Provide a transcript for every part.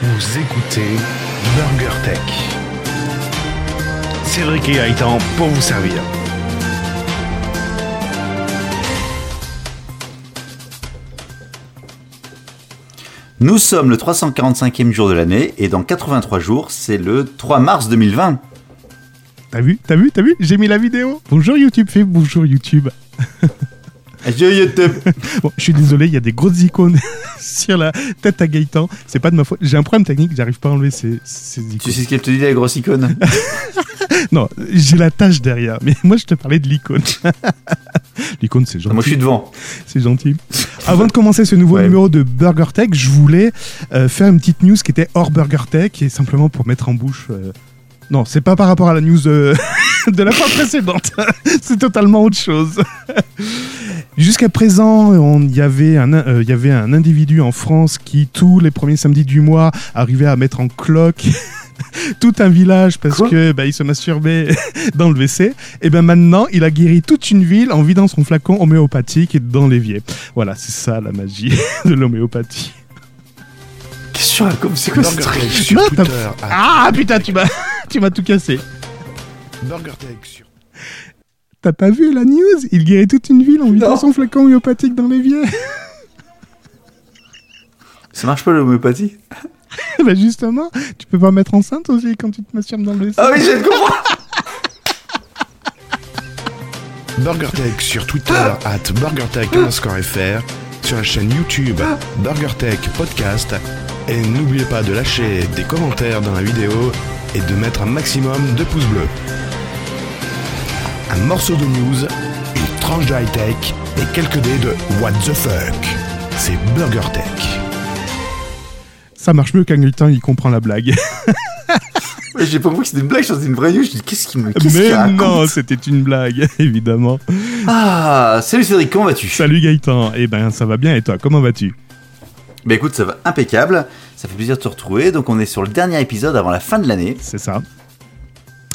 Vous écoutez Burger Tech. Cédric et Gaëtan pour vous servir. Nous sommes le 345e jour de l'année et dans 83 jours, c'est le 3 mars 2020. T'as vu T'as vu T'as vu? J'ai mis la vidéo. Bonjour YouTube, fais bonjour YouTube. Adieu YouTube Bon, je suis désolé, il y a des grosses icônes sur la tête à Gaëtan. C'est pas de ma faute. J'ai un problème technique, j'arrive pas à enlever ces, ces icônes. Tu sais ce qu'elle te dit la grosse icône Non, j'ai la tâche derrière. Mais moi, je te parlais de l'icône. l'icône, c'est gentil. Moi je suis devant. C'est gentil. Avant de commencer ce nouveau Ouais. numéro de Burger Tech, je voulais euh, faire une petite news qui était hors Burger Tech et simplement pour mettre en bouche. euh, Non, c'est pas par rapport à la news euh, de la fois précédente. c'est totalement autre chose. Jusqu'à présent, on- il y avait un, euh, y avait un individu en France qui, tous les premiers samedis du mois, arrivait à mettre en cloque tout un village parce Quoi que bah, il se masturbait dans le WC. Et ben maintenant, il a guéri toute une ville en vidant son flacon homéopathique dans l'évier. Voilà, c'est ça la magie de l'homéopathie. Qu'est-ce que tu C'est quoi ce truc à Ah putain, tu m'as, tu m'as tout cassé. Burger Tech sur T'as pas vu la news? Il guérit toute une ville en vidant son flacon homéopathique dans l'évier. Ça marche pas l'homéopathie? Bah justement, tu peux pas mettre enceinte aussi quand tu te masturbes dans le WC. Ah oui, je comprends Burger Tech sur Twitter at BurgerTech underscore FR, sur la chaîne YouTube Burger Tech Podcast. Et n'oubliez pas de lâcher des commentaires dans la vidéo et de mettre un maximum de pouces bleus. Un morceau de news, une tranche de high-tech et quelques dés de What the fuck. C'est Burger Tech. Ça marche mieux qu'un Gaëtan, il comprend la blague. J'ai pas compris que c'était une blague, je une vraie news. Je dis qu'est-ce qu'il me qu'il Mais non, c'était une blague, évidemment. Ah, salut Cédric, comment vas-tu? Salut Gaëtan, eh ben ça va bien et toi, comment vas-tu? Bah écoute, ça va impeccable. Ça fait plaisir de te retrouver. Donc on est sur le dernier épisode avant la fin de l'année. C'est ça.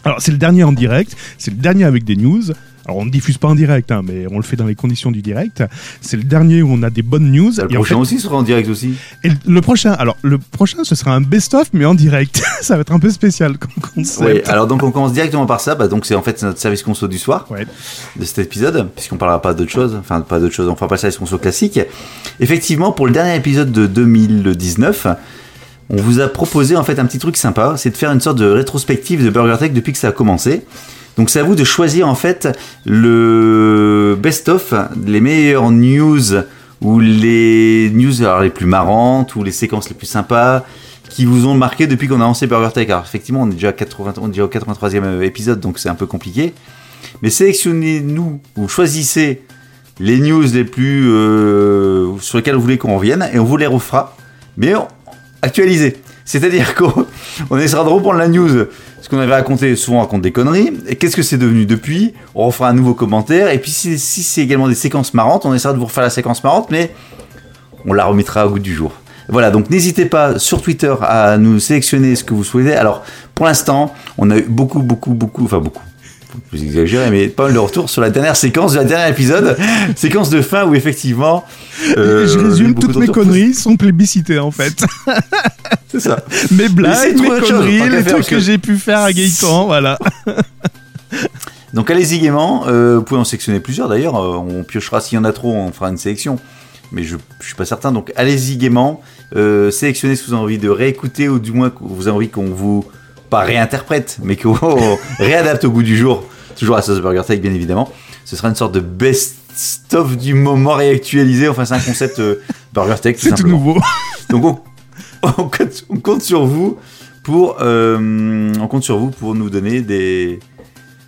Alors c'est le dernier en direct, c'est le dernier avec des news. Alors on ne diffuse pas en direct, hein, mais on le fait dans les conditions du direct. C'est le dernier où on a des bonnes news. Le Et en prochain fait- aussi sera en direct aussi. et le prochain, alors le prochain ce sera un best-of mais en direct. ça va être un peu spécial comme Oui, concept. alors donc on commence directement par ça. Bah, donc c'est en fait notre service conso du soir. Ouais. de cet épisode, puisqu'on parlera pas d'autre chose, enfin pas d'autre chose, on fera pas ça sur classique. Effectivement, pour le dernier épisode de 2019, on vous a proposé en fait un petit truc sympa, c'est de faire une sorte de rétrospective de Burger Tech depuis que ça a commencé. Donc c'est à vous de choisir en fait le best-of, les meilleures news ou les news alors, les plus marrantes ou les séquences les plus sympas qui vous ont marqué depuis qu'on a lancé Burger Tech. Alors effectivement, on est déjà, à 80, on est au 83e épisode, donc c'est un peu compliqué. Mais sélectionnez-nous ou choisissez les news les plus euh, sur lesquelles vous voulez qu'on revienne et on vous les refera, mais actualisées. C'est-à-dire qu'on on essaiera de reprendre la news, ce qu'on avait raconté, souvent on raconte des conneries, et qu'est-ce que c'est devenu depuis, on refera un nouveau commentaire, et puis si, si c'est également des séquences marrantes, on essaiera de vous refaire la séquence marrante, mais on la remettra au goût du jour. Voilà, donc n'hésitez pas sur Twitter à nous sélectionner ce que vous souhaitez. Alors, pour l'instant, on a eu beaucoup, beaucoup, beaucoup, enfin beaucoup, vous exagérez, mais pas mal de retours sur la dernière séquence de la dernière épisode, séquence de fin où effectivement. euh, je résume toutes mes conneries sont plébiscitées en fait. C'est ça. mes blagues, mes chose, conneries, les trucs que que- j'ai pu faire à Gaëtan, voilà. Donc allez-y gaiement, euh, vous pouvez en sélectionner plusieurs d'ailleurs, euh, on piochera s'il y en a trop, on fera une sélection. Mais je, je suis pas certain, donc allez-y gaiement, euh, sélectionnez ce que vous avez envie de réécouter ou du moins que vous avez envie qu'on vous, pas réinterprète, mais qu'on réadapte au goût du jour, toujours à Sauce Burger Tech bien évidemment. Ce sera une sorte de best-of du moment réactualisé, enfin c'est un concept euh, Burger Tech C'est tout nouveau. Donc on, on compte, on compte sur vous pour euh, on compte sur vous pour nous donner des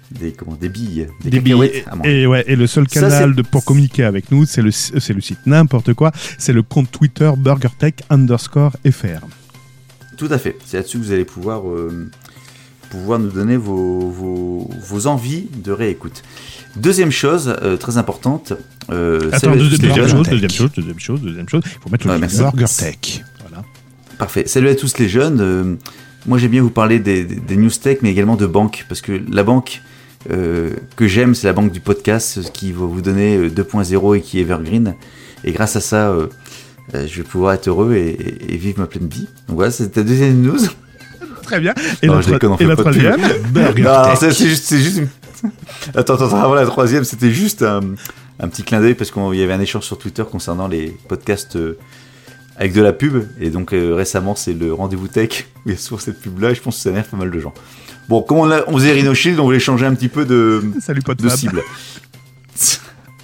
des comment des billes, des, manger. Et ouais, et le seul canal de, pour communiquer avec nous, c'est le, c'est le site n'importe quoi, c'est le compte Twitter BurgerTech underscore FR. Tout à fait. C'est là-dessus que vous allez pouvoir euh, pouvoir nous donner vos, vos, vos envies de réécoute. Deuxième chose euh, très importante. Euh, Attends, salut à deuxième, deuxième chose, deuxième chose, deuxième chose, deuxième chose, il faut mettre le. BurgerTech. Voilà. Parfait. Salut à tous les jeunes. Euh, moi, j'aime bien vous parler des, des, des news tech, mais également de banque, parce que la banque euh, que j'aime, c'est la banque du podcast, ce qui va vous donner euh, 2.0 et qui est Evergreen. Et grâce à ça, je vais pouvoir être heureux et, et- et vivre ma pleine vie. Donc voilà, c'était la deuxième news. Très bien. Et Non, la, déconne, on et fait la pas troisième Non, c'est juste, c'est juste une... Attends, attends, avant la troisième, c'était juste un, un petit clin d'œil parce qu'il y avait un échange sur Twitter concernant les podcasts euh, avec de la pub. Et donc euh, récemment, c'est le rendez-vous tech où il y a souvent cette pub-là et je pense que ça énerve pas mal de gens. Bon, comme on, a, on faisait Rhino Shield, on voulait changer un petit peu de, Salut, pote de cible.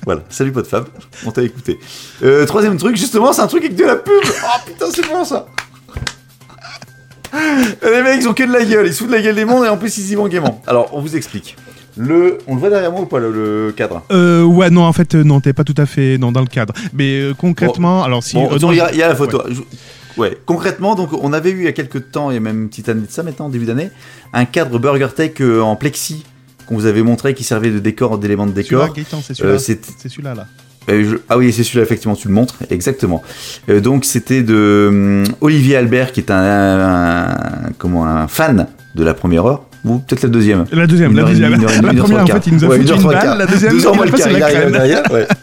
voilà, salut pote Fab, on t'a écouté. Euh, troisième truc, justement, c'est un truc avec de la pub. Oh putain, c'est bon ça. Les mecs, ils ont que de la gueule, ils se foutent de la gueule des mondes et en plus ils y vont gaiement. Alors, on vous explique. Le, on le voit derrière moi ou pas le, le cadre? Euh, ouais, non, en fait, euh, non, t'es pas tout à fait non, dans le cadre. Mais euh, concrètement, alors si. Bon, il y, a- il y a la photo. Ouais, concrètement, donc on avait eu il y a quelques temps, il y a même une petite année de ça maintenant, début d'année, un cadre Burger Tech en plexi qu'on vous avait montré qui servait de décor, d'éléments de décor. C'est Euh, celui-là. c'est- celui-là, là. Euh, je- Ah oui, c'est celui-là, effectivement, tu le montres, exactement. Euh, donc, c'était de hum, Olivier Albert, qui est un, un- comment, un fan de la première heure, ou peut-être la deuxième. La deuxième, la heure et deuxième. heure et demie, La une heure première, en fait, il nous a. Ouais, foutu une heure une balle. La deuxième, Deux heures il arrive derrière, ouais.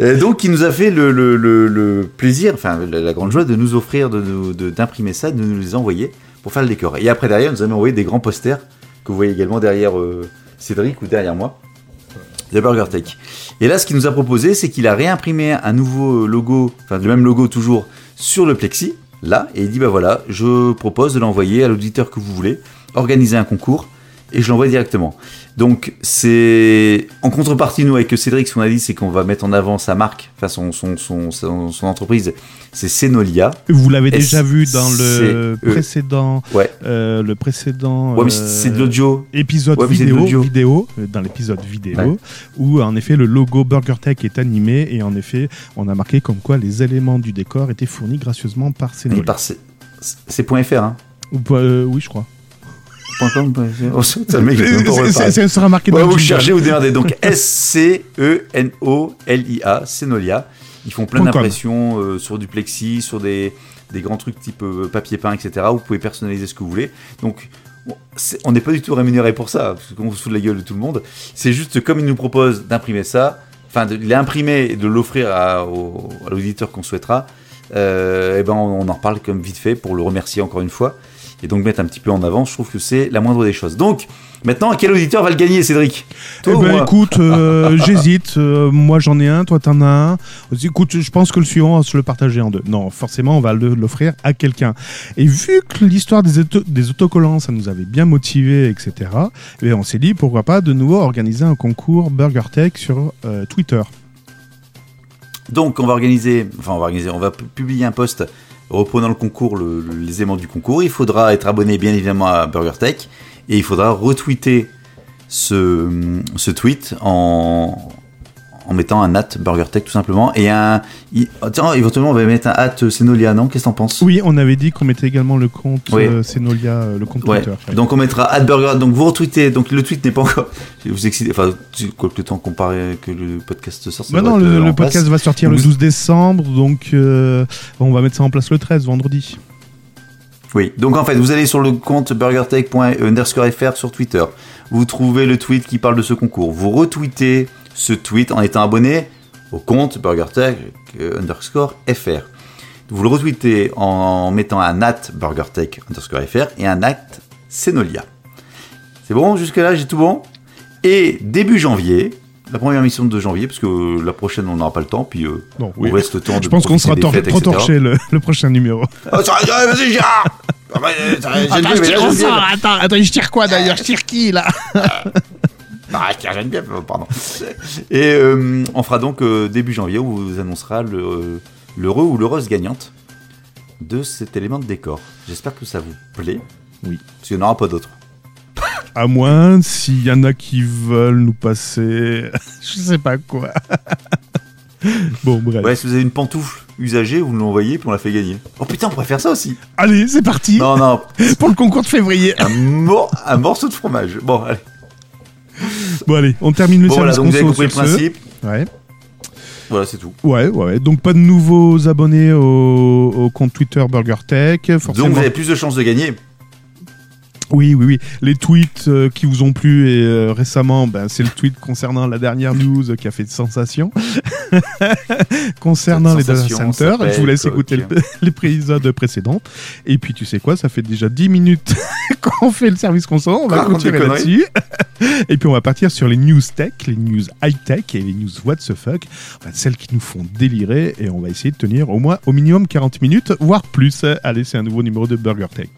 Euh, donc, il nous a fait le, le- le- le plaisir, enfin la, la grande joie de nous offrir, de nous- de- d'imprimer ça, de nous les envoyer pour faire le décor. Et après, derrière, il nous a envoyé des grands posters que vous voyez également derrière euh, Cédric ou derrière moi, de Burger Tech. Et là, ce qu'il nous a proposé, c'est qu'il a réimprimé un nouveau logo, enfin le même logo toujours, sur le plexi, là, et il dit bah voilà, je propose de l'envoyer à l'auditeur que vous voulez, organiser un concours, et je l'envoie directement. Donc c'est en contrepartie nous avec Cédric ce qu'on a dit c'est qu'on va mettre en avant sa marque, enfin son son son, entreprise, c'est Senolia. Vous l'avez déjà vu dans le C- E. précédent, Ouais. euh, le précédent Ouais mais euh, c'est de l'audio. épisode Ouais, de vidéo, vidéo euh, dans l'épisode vidéo, Ouais. où en effet le logo Burger Tech est animé et en effet on a marqué comme quoi les éléments du décor étaient fournis gracieusement par Et Senolia. par c'est c'est point .fr hein. Euh, oui, je crois. C'est pas C'est- sera marqué Ouais, dans le vous cherchez, vous démerdez. Donc S-C-E-N-O-L-I-A, Senolia. Ils font plein d'impressions euh, sur du plexi, sur des, des grands trucs type euh, papier peint, etc. Vous pouvez personnaliser ce que vous voulez. Donc, bon, on n'est pas du tout rémunéré pour ça, parce qu'on se fout de la gueule de tout le monde. C'est juste comme ils nous proposent d'imprimer ça, enfin de l'imprimer et de l'offrir à, au- à l'auditeur qu'on souhaitera, euh, et ben on, on en reparle comme vite fait pour le remercier encore une fois. Et donc mettre un petit peu en avant, je trouve que c'est la moindre des choses. Donc, maintenant, quel auditeur va le gagner, Cédric? Eh Toi ben, écoute, euh, j'hésite. Euh, moi, j'en ai un, toi, t'en as un. Écoute, je pense que le suivant, on va se le partager en deux. Non, forcément, on va l'offrir à quelqu'un. Et vu que l'histoire des, auto- des autocollants, ça nous avait bien motivé, etc., eh bien, on s'est dit, pourquoi pas de nouveau organiser un concours Burger Tech sur euh, Twitter. Donc, on va organiser, enfin, on va organiser, on va pu- publier un post reprenant le concours, le- le- les éléments du concours. Il faudra être abonné, bien évidemment, à Burger Tech et il faudra retweeter ce tweet en, en mettant un at Burger Tech tout simplement et un. il- oh, tiens, éventuellement, on va mettre un at Senolia, non? Qu'est-ce que t'en penses? Oui, on avait dit qu'on mettait également le compte Oui. euh, Senolia, euh, le compte Ouais. Twitter. Donc on mettra at burger. Donc vous retweetez. Donc le tweet n'est pas encore. Vous exciter. Enfin, tu- quoi que le temps comparé que le podcast sorte. Bah non, le, euh, podcast va sortir le Vous- 12 décembre, donc euh, on va mettre ça en place le 13, vendredi. Oui, donc en fait, vous allez sur le compte burgertech.underscore.fr sur Twitter. Vous trouvez le tweet qui parle de ce concours. Vous retweetez ce tweet en étant abonné au compte burgertech euh, underscore fr. Vous le retweetez en mettant un at burgertech underscore fr et un at Senolia. C'est bon, jusque-là, j'ai tout bon? Et début janvier, la première mission de janvier, parce que euh, la prochaine, on n'aura pas le temps, puis euh, Bon, on reste le temps de Je pense qu'on sera tor- fêtes, trop torché le, le prochain numéro. Oh, ça- ouais, vas-y, Gérard attends, je tire quoi d'ailleurs? Je tire qui là? Ah, j'aime bien, pardon. Et euh, on fera donc euh, début janvier où on vous annoncera le- l'heureux ou l'heureuse gagnante de cet élément de décor. J'espère que ça vous plaît. Oui. Parce qu'il n'y en aura pas d'autres. À moins s'il y en a qui veulent nous passer. je sais pas quoi. bon, bref. Ouais, si vous avez une pantoufle usagée, vous nous l'envoyez puis on la fait gagner. Oh putain, on pourrait faire ça aussi. Allez, c'est parti Non, non, pour le concours de février. un, mor- un morceau de fromage. Bon, allez. Bon, allez, on termine le Bon, voilà, service donc vous avez compris le ce. principe. Ouais. Voilà, c'est tout. ouais, ouais. Donc pas de nouveaux abonnés au, au compte Twitter Burger Tech. Forcément. Donc vous avez plus de chances de gagner. Oui, oui, oui. Les tweets euh, qui vous ont plu et euh, récemment, ben, c'est le tweet concernant la dernière news qui a fait sensation. concernant les data centers, je vous laisse écouter le- l'épisode précédent. Et puis, tu sais quoi, ça fait déjà 10 minutes qu'on fait le service console. On va continuer là-dessus. et puis, on va partir sur les news tech, les news high-tech et les news what the fuck. Enfin, celles qui nous font délirer. Et on va essayer de tenir au moins, au minimum 40 minutes, voire plus. Allez, c'est un nouveau numéro de Burger Tech.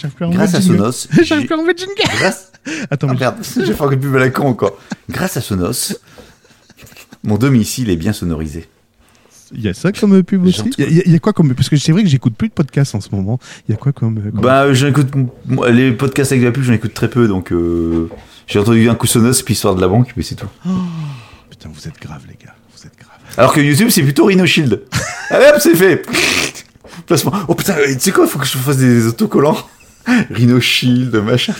Plus Grâce à. Sonos, j'ai- plus enlever le jingle. grâce, Attends, Ah, merde, j'ai fait encore plus mal à con encore. Grâce à Sonos, mon domicile est bien sonorisé. il y a ça comme pub aussi. Il y, a- il y a quoi comme Parce que c'est vrai que j'écoute plus de podcasts en ce moment. Il y a quoi comme, comme- Bah, j'écoute les podcasts avec de la pub, j'en écoute très peu, donc euh, j'ai entendu un coup Sonos puis histoire de la banque, mais c'est tout. Putain, vous êtes grave, les gars. Vous êtes grave. Alors que YouTube, c'est plutôt Rhino Shield. Allez hop, c'est fait. Placement. Oh putain, tu sais quoi, faut que je fasse des autocollants. Rhino Shield, machin.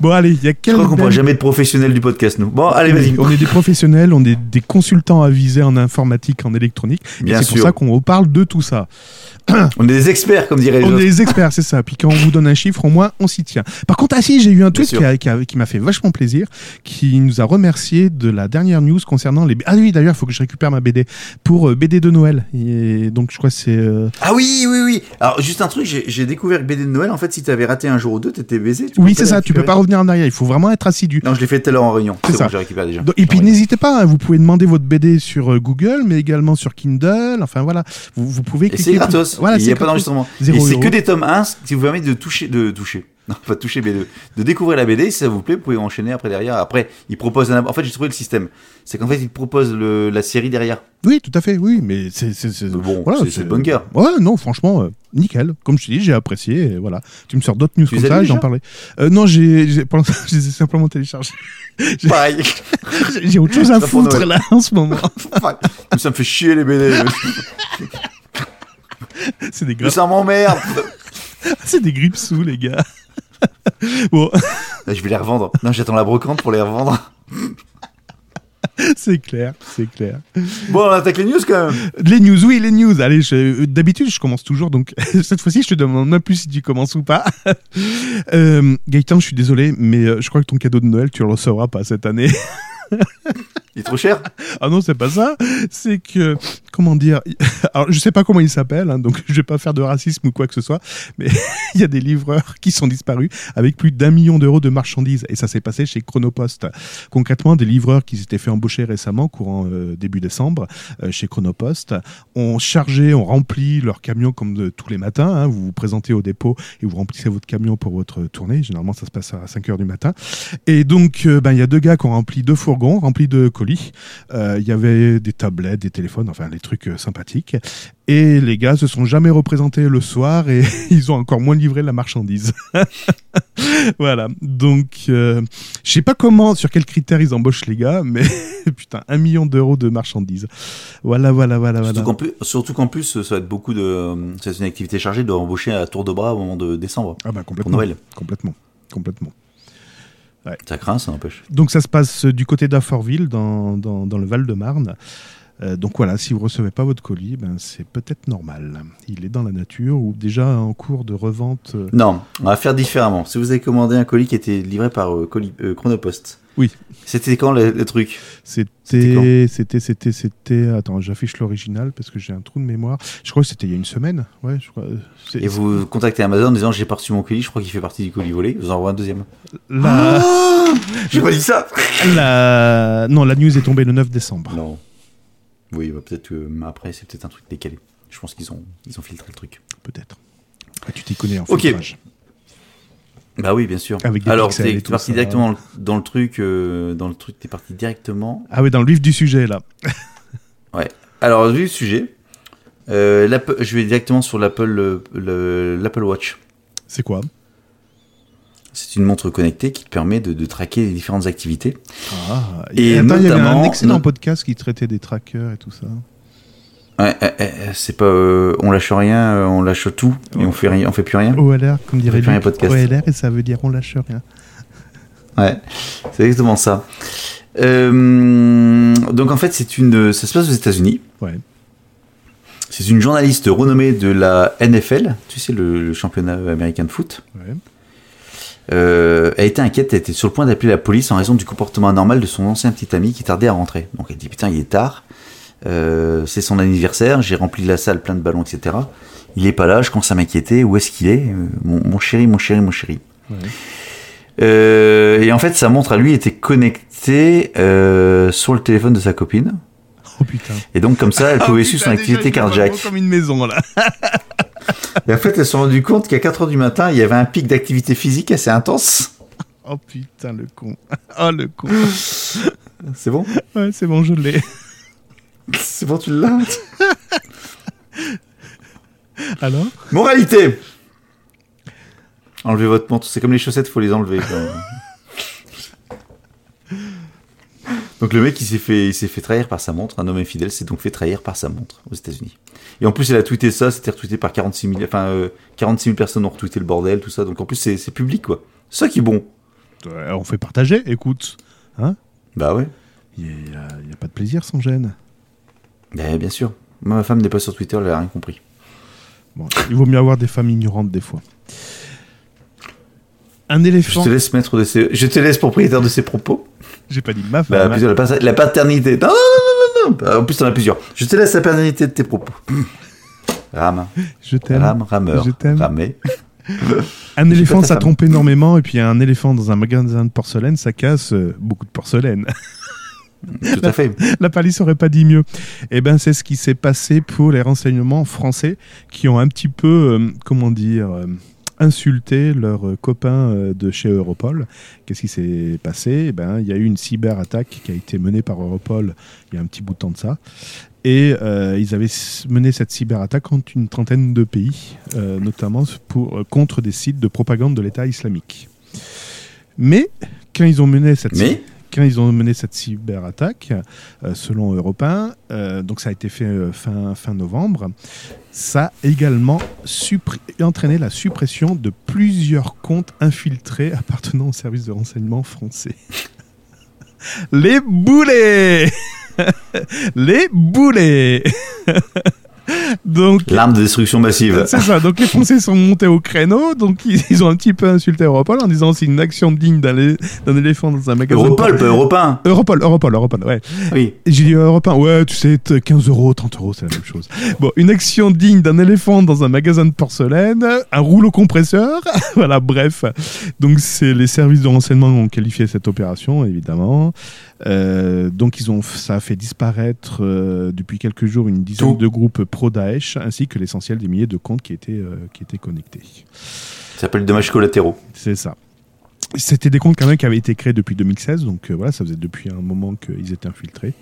Bon, allez, il y a Je quel crois qu'on jamais être professionnel du podcast, nous. Bon, allez, vas-y. On est des professionnels, on est des consultants avisés en informatique, en électronique. Et Bien c'est pour ça qu'on parle de tout ça. On est des experts, comme dirait les On est des experts, c'est ça. Puis quand on vous donne un chiffre, au moins, on s'y tient. Par contre, ah si, j'ai eu un tweet qui, a- qui a- qui m'a fait vachement plaisir, qui nous a remercié de la dernière news concernant les... Ah oui, d'ailleurs, il faut que je récupère ma BD pour euh, BD de Noël. Et donc, je crois que c'est... euh, Ah oui, oui, oui. Alors, juste un truc, j'ai découvert que BD de Noël, en fait, si t'avais raté un jour ou deux, t'étais baisé. tu Oui, c'est ça, tu peux pas. Revenir en arrière, il faut vraiment être assidu. Non, je l'ai fait tout à l'heure en réunion. C'est ça. bon, j'ai récupéré déjà. Et puis n'hésitez pas, hein, vous pouvez demander votre BD sur euh, Google, mais également sur Kindle. Enfin voilà, vous, vous pouvez Et c'est gratos. Voilà, il n'y a pas d'enregistrement. C'est que des tomes 1, si vous permet de toucher, de toucher. Non, pas de toucher, mais de, de découvrir la BD. Si ça vous plaît, vous pouvez enchaîner après derrière. Après, il propose un, en fait, j'ai trouvé le système. C'est qu'en fait, il propose le, la série derrière. Oui, tout à fait, oui, mais c'est. Bon, voilà, c'est- guerre. Ouais, non, franchement, euh, nickel. Comme je te dis, j'ai apprécié. et voilà. Tu me sors d'autres news Tu comme ça, j'en parlais. Euh, non, j'ai, j'ai- pour l'instant, je les ai simplement téléchargés. Pareil. J'ai- autre chose à Ça foutre là en ce moment. ça me fait chier les BD. C'est des grippes, ça m'emmerde. c'est des grippes sous, les gars. bon, je vais les revendre. Non, j'attends la brocante pour les revendre. c'est clair, c'est clair. Bon, on attaque les news quand même. Les news, oui, les news. Allez, d'habitude, je commence toujours. Donc, cette fois-ci, je te demande même plus si tu commences ou pas. euh, Gaëtan, je suis désolé, mais euh, je crois que ton cadeau de Noël, tu le recevras pas cette année. Il est trop cher. ah non, c'est pas ça. C'est que, comment dire Alors, je sais pas comment il s'appelle, hein, donc je vais pas faire de racisme ou quoi que ce soit, mais il y a des livreurs qui sont disparus avec plus d'un million d'euros de marchandises. Et ça s'est passé chez Chronopost. Concrètement, des livreurs qui s'étaient fait embaucher récemment, courant euh, début décembre, euh, chez Chronopost, ont chargé, ont rempli leur camion comme tous les matins. hein. vous vous présentez au dépôt et vous remplissez votre camion pour votre tournée. Généralement, ça se passe à 5 heures du matin. Et donc, euh, ben, il y a deux gars qui ont rempli deux fourgons remplis de colis. Euh, Il y avait des tablettes, des téléphones, enfin, des trucs euh, sympathiques. Et les gars se sont jamais représentés le soir et ils ont encore moins livré la marchandise. voilà. Donc, euh, je sais pas comment, sur quels critères ils embauchent les gars, mais putain, un million d'euros de marchandises. Voilà, voilà, voilà, voilà. Surtout qu'en plus, surtout qu'en plus, ça va être beaucoup de. Être une activité chargée de embaucher à tour de bras au moment de décembre. Ah bah Pour complètement. Noël. Complètement. Complètement. Ça craint, ça n'empêche. Donc ça se passe du côté d'Affortville, dans, dans, dans le Val-de-Marne. Euh, donc voilà, si vous recevez pas votre colis, ben c'est peut-être normal. Il est dans la nature ou déjà en cours de revente. euh, Non, on va faire différemment. Si vous avez commandé un colis qui était livré par euh, colis, euh, Chronopost. Oui. C'était quand le, le truc? C'était C'était, c'était, c'était. Attends, j'affiche l'original parce que j'ai un trou de mémoire. Je crois que c'était il y a une semaine. Ouais, je crois. euh, Et vous contactez Amazon en disant j'ai pas reçu mon colis, je crois qu'il fait partie du colis volé. Vous en envoie un deuxième. La, J'ai pas dit ça la, non, la news est tombée le 9 décembre. Non. Oui, bah, peut-être que après c'est peut-être un truc décalé. Je pense qu'ils ont, ils ont filtré le truc. Peut-être. Ah, tu t'y connais en Ok. filtrage. Bah oui, bien sûr. Avec des Alors et t'es parti ça. directement dans le, dans le truc, euh, dans le truc, t'es parti directement. Ah oui, dans le vif du sujet là. Alors vu le sujet, euh, je vais directement sur l'Apple, le- l'Apple Watch. C'est quoi? C'est une montre connectée qui te permet de, de traquer les différentes activités. Ah, Et attends, il y avait un notamment- excellent no- podcast qui traitait des trackers et tout ça. Ouais, ouais, ouais, c'est pas, euh, on lâche rien, euh, on lâche tout et on fait rien, on fait plus rien. OLR, comme dirait Luc. podcast. OLR, et ça veut dire on lâche rien. Ouais, c'est exactement ça. Euh, donc en fait, c'est une, ça se passe aux États-Unis. Ouais. C'est une journaliste renommée de la NFL, tu sais, le, le championnat américain de foot. Ouais. Euh, elle était inquiète, elle était sur le point d'appeler la police en raison du comportement anormal de son ancien petit ami qui tardait à rentrer. Donc elle dit putain, il est tard, Euh, c'est son anniversaire, j'ai rempli la salle plein de ballons, etc. Il est pas là, je commence à m'inquiéter, où est-ce qu'il est, Euh, mon, mon chéri, mon chéri, mon chéri. Ouais. Euh, et en fait, sa montre à lui était connectée euh, sur le téléphone de sa copine. Oh putain. Et donc comme ça, elle Ah, pouvait putain, suivre son activité cardiaque. Comme une maison là. Et en fait, elle s'est rendue compte qu'à 4h du matin, il y avait un pic d'activité physique assez intense. Oh putain le con. Oh le con. C'est bon? Ouais, c'est bon, je l'ai. C'est bon, tu l'as Alors Moralité Enlevez votre montre. C'est comme les chaussettes, faut les enlever. donc le mec, il s'est fait, il s'est fait trahir par sa montre. Un homme infidèle s'est donc fait trahir par sa montre aux États-Unis. Et en plus, il a tweeté ça. C'était retweeté par 46 000, enfin, euh, 46 000 personnes ont retweeté le bordel, tout ça. Donc en plus, c'est, c'est public, quoi. C'est ça qui est bon. Ouais, On fait partager, écoute. Bah ouais. Il n'y a, il y a pas de plaisir sans gêne. Bah, bien sûr. Moi, ma femme n'est pas sur Twitter, elle a rien compris. Bon, il vaut mieux avoir des femmes ignorantes des fois. Un Je éléphant. te laisse maître de ces, je te laisse propriétaire de ces propos. J'ai pas dit ma Bah, femme. hein. plutôt la, paternité. Non, non, non, non, non. Bah, En plus, t'en as plusieurs. Je te laisse la paternité de tes propos. Rame, Je t'aime. rame, rameur, Je t'aime. ramé. Un éléphant, ça trompe énormément. Et puis un éléphant dans un magasin de porcelaine, ça casse euh, beaucoup de porcelaine. Tout à fait. La palisse aurait pas dit mieux. Eh ben, c'est ce qui s'est passé pour les renseignements français qui ont un petit peu, euh, comment dire, euh, insulté leurs copains euh, de chez Europol. Qu'est-ce qui s'est passé? Eh ben, il y a eu une cyberattaque qui a été menée par Europol il y a un petit bout de temps de ça. Et euh, ils avaient mené cette cyberattaque contre une trentaine de pays, notamment pour, contre des sites de propagande de l'État islamique. Mais quand ils ont mené cette Mais quand ils ont mené cette cyberattaque, euh, selon Européen, donc ça a été fait euh, fin, fin novembre, ça a également entraîné la suppression de plusieurs comptes infiltrés appartenant au service de renseignement français. Les boulets! Les boulets Donc, l'arme de destruction massive. c'est ça. Donc les Français sont montés au créneau. Donc ils, ont un petit peu insulté Europol en disant c'est une action digne d'un élé- d'un éléphant dans un magasin. Europol, pas européen. Europol, Europol, Europol, ouais. Oui. J'ai dit Europe 1, ouais, tu sais, t- 15 euros, 30 euros, c'est la même chose. Bon, une action digne d'un éléphant dans un magasin de porcelaine, un rouleau compresseur, voilà, bref. Donc, c'est les services de renseignement qui ont qualifié cette opération, évidemment. Euh, donc, ils ont, ça a fait disparaître euh, depuis quelques jours une dizaine Tout. de groupes pro-Daesh, ainsi que l'essentiel des milliers de comptes qui étaient, euh, qui étaient connectés. Ça s'appelle dommages collatéraux. C'est ça. C'était des comptes quand même qui avaient été créés depuis 2016, donc euh, voilà, ça faisait depuis un moment qu'ils étaient infiltrés.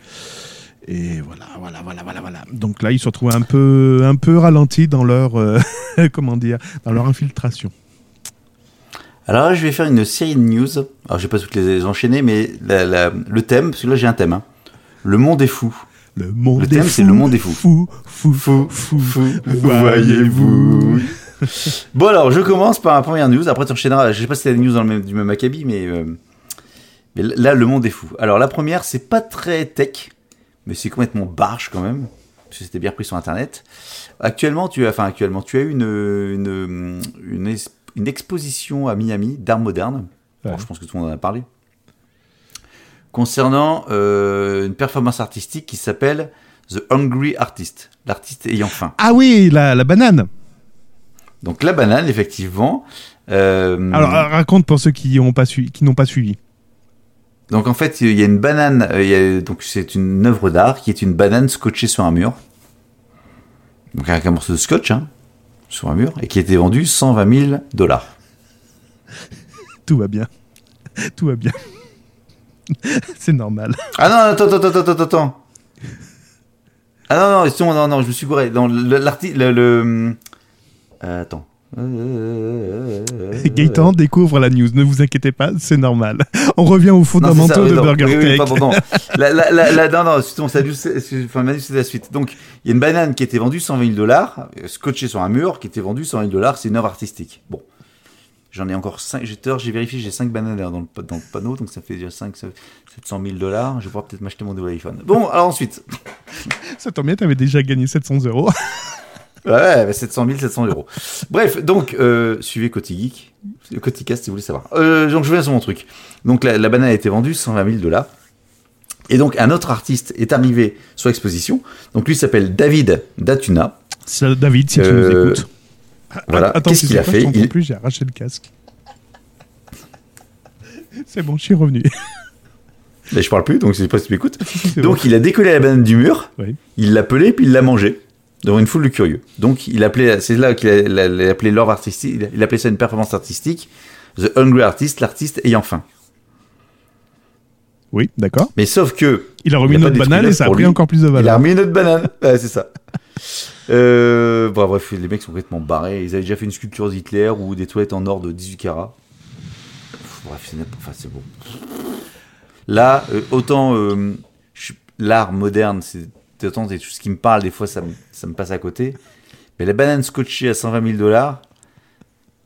Et voilà, voilà, voilà, voilà, voilà. Donc là, ils se retrouvaient un peu, un peu ralentis dans leur, euh, comment dire, dans leur infiltration. Alors là, je vais faire une série de news. Alors, je vais pas toutes les enchaîner, mais la- la- le thème, parce que là, j'ai un thème. hein. Le monde est fou. Le monde Le est thème, fou, c'est le monde est fou. Fou, fou, fou, fou. voyez-vous. Bon, alors, je commence par la première news. Après, tu enchaîneras. Je sais pas si c'est des news dans le même, du même acabit, mais, euh, mais là, le monde est fou. Alors, la première, c'est pas très tech, mais c'est complètement barge quand même. Parce que c'était bien pris sur Internet. Actuellement, tu as, enfin, actuellement, tu as eu une, une, une, es- une exposition à Miami d'art moderne. Ouais. Alors, je pense que tout le monde en a parlé. Concernant euh, une performance artistique qui s'appelle The Hungry Artist, l'artiste ayant faim. Ah oui, la, la banane. Donc la banane, effectivement. euh, Alors euh, raconte pour ceux qui n'ont pas, qui suivi. donc en fait, il y a une banane. il y a- donc c'est une œuvre d'art qui est une banane scotchée sur un mur. Donc avec un morceau de scotch hein, sur un mur et qui a été vendu 120 000 dollars. Tout va bien. Tout va bien. C'est normal. Ah non, attends, attends, attends, attends, attends. Ah non, non, non, non, non, je me suis gouré. Dans le- l'article, le, le- euh, attends. Gaëtan découvre la news, ne vous inquiétez pas, c'est normal. On revient aux Non, fondamentaux ça, oui, de non, Burger oui, oui, Tech. pardon, non. La, la, la, la- non, non, justement, ça enfin, c'est la suite. Donc, il y a une banane qui était vendue 120 000 dollars, scotchée sur un mur, qui était vendue 120 000 dollars, c'est une œuvre artistique. Bon. J'en ai encore 5, j'ai vérifié, j'ai 5 bananes dans le, dans le panneau, donc ça fait déjà 5, 700 000 dollars. Je vais pouvoir peut-être m'acheter mon nouvel iPhone. Bon, alors ensuite. Ça tombe bien, t'avais déjà gagné 700 euros. Ouais, bah, 700 000, 700 euros. Bref, donc, euh, suivez Coty Geek, le Coticast si vous voulez savoir. Euh, donc, je viens sur mon truc. Donc, la, la banane a été vendue 120 000 dollars. Et donc, un autre artiste est arrivé sur l'exposition. Donc, lui s'appelle David Datuna. David, si tu Euh, nous écoutes. Voilà. Qu'est-ce qu'il a fait Il- plus, j'ai arraché le casque. C'est bon, je suis revenu. Mais je parle plus, donc je sais pas si tu m'écoutes. Donc, il a décollé la banane du mur. Oui. Il l'a pelée, puis il l'a mangée. Devant une foule de curieux. Donc, il appelait, c'est là qu'il a, appelé l'œuvre artistique, il appelait ça une performance artistique. The Hungry Artist, l'artiste ayant faim. Oui, d'accord. Mais sauf que, Il a remis une autre banane et ça a pris lui. encore plus de il a valeur. remis une autre banane. Ouais, c'est ça. Euh, bon, bref, les mecs sont complètement barrés. Ils avaient déjà fait une sculpture d'Hitler ou des toilettes en or de 18 carats. Bref, c'est enfin, bon. Là, euh, autant euh, l'art moderne, c'est des choses qui me parlent, des fois ça me, ça me passe à côté. Mais la banane scotchée à 120 000 dollars.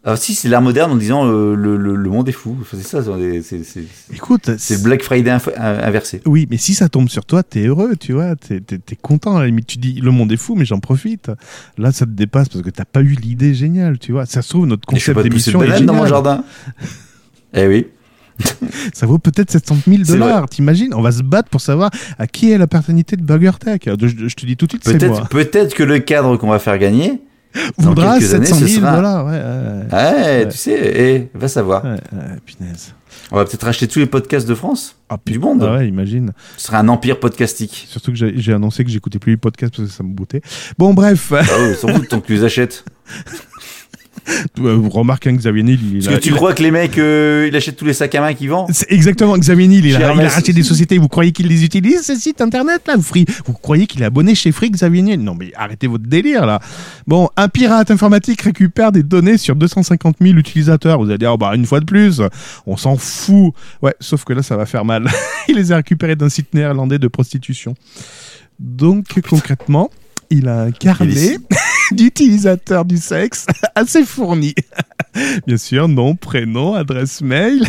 Ah si, c'est l'art moderne en disant euh, le, le- le monde est fou. Enfin, c'est ça, c'est- Écoute, c'est Black Friday inf- inversé. Oui, mais si ça tombe sur toi, t'es heureux, tu vois, t'es content à la limite. Tu dis, le monde est fou, mais j'en profite. Là, ça te dépasse parce que t'as pas eu l'idée géniale, tu vois. Ça se trouve, notre concept d'émission est banane dans mon génial. jardin. Eh oui. Ça vaut peut-être 700 000 C'est dollars, t'imagines? On va se battre pour savoir à qui est la paternité de Burger Tech. Je, je- je te dis tout de suite. Peut-être peut que le cadre qu'on va faire gagner. Voudra quelques années, 700 ce 000 sera- dollars, ouais. ouais, Ouais, Ouais. tu sais, eh, va savoir. punaise. On va peut-être acheter tous les podcasts de France. Ah, Du monde. ah ouais, imagine. Ce sera un empire podcastique. Surtout que j'ai annoncé que j'écoutais plus les podcasts parce que ça me boutait. Bon, bref. Ah ouais, sans doute, tant que tu les achètes. Euh, remarque, hein, Xavier Niel, il Parce a- que tu il a- crois que les mecs, euh, ils achètent tous les sacs à main qu'ils vendent C'est exactement Xavier Niel, il a, il a racheté des sociétés. Vous croyez qu'il les utilise, ces sites internet là Free Vous croyez qu'il est abonné chez Free Xavier Niel? Non mais arrêtez votre délire là. Bon, un pirate informatique récupère des données sur 250 000 utilisateurs. Vous allez dire, oh, bah une fois de plus, on s'en fout. Ouais, sauf que là ça va faire mal. il les a récupérés d'un site néerlandais de prostitution. Donc concrètement, il a un carnet Félicie. d'utilisateurs du sexe assez fourni. Bien sûr, nom, prénom, adresse mail.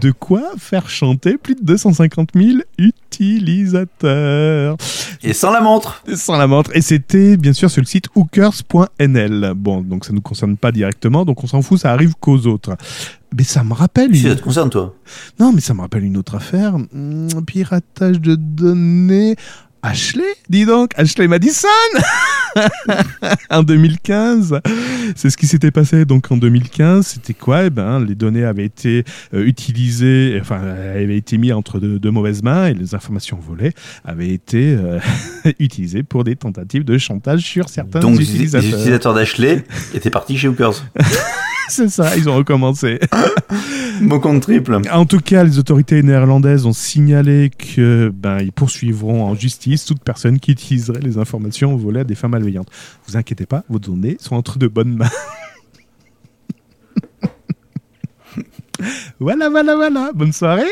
De quoi faire chanter plus de 250 000 utilisateurs. Et sans la montre. Sans la montre. Et c'était bien sûr sur le site hookers.nl. Bon, donc ça ne nous concerne pas directement, donc on s'en fout, ça arrive qu'aux autres. Mais ça me rappelle Si une... ça te concerne, toi. Non, mais ça me rappelle une autre affaire. Hmm, piratage de données. Ashley, dis donc, Ashley Madison En 2015, c'est ce qui s'était passé donc en 2015. C'était quoi? Eh ben, les données avaient été euh, utilisées, enfin, avaient été mises entre de, de mauvaises mains et les informations volées avaient été euh, utilisées pour des tentatives de chantage sur certains Donc, utilisateurs. les utilisateurs d'Ashley étaient partis chez Hookers. C'est ça, ils ont recommencé. Mon compte triple. En tout cas, les autorités néerlandaises ont signalé que ben ils poursuivront en justice toute personne qui utiliserait les informations volées à des fins malveillantes. Vous inquiétez pas, vos données sont entre de bonnes mains. voilà, voilà, voilà. Bonne soirée.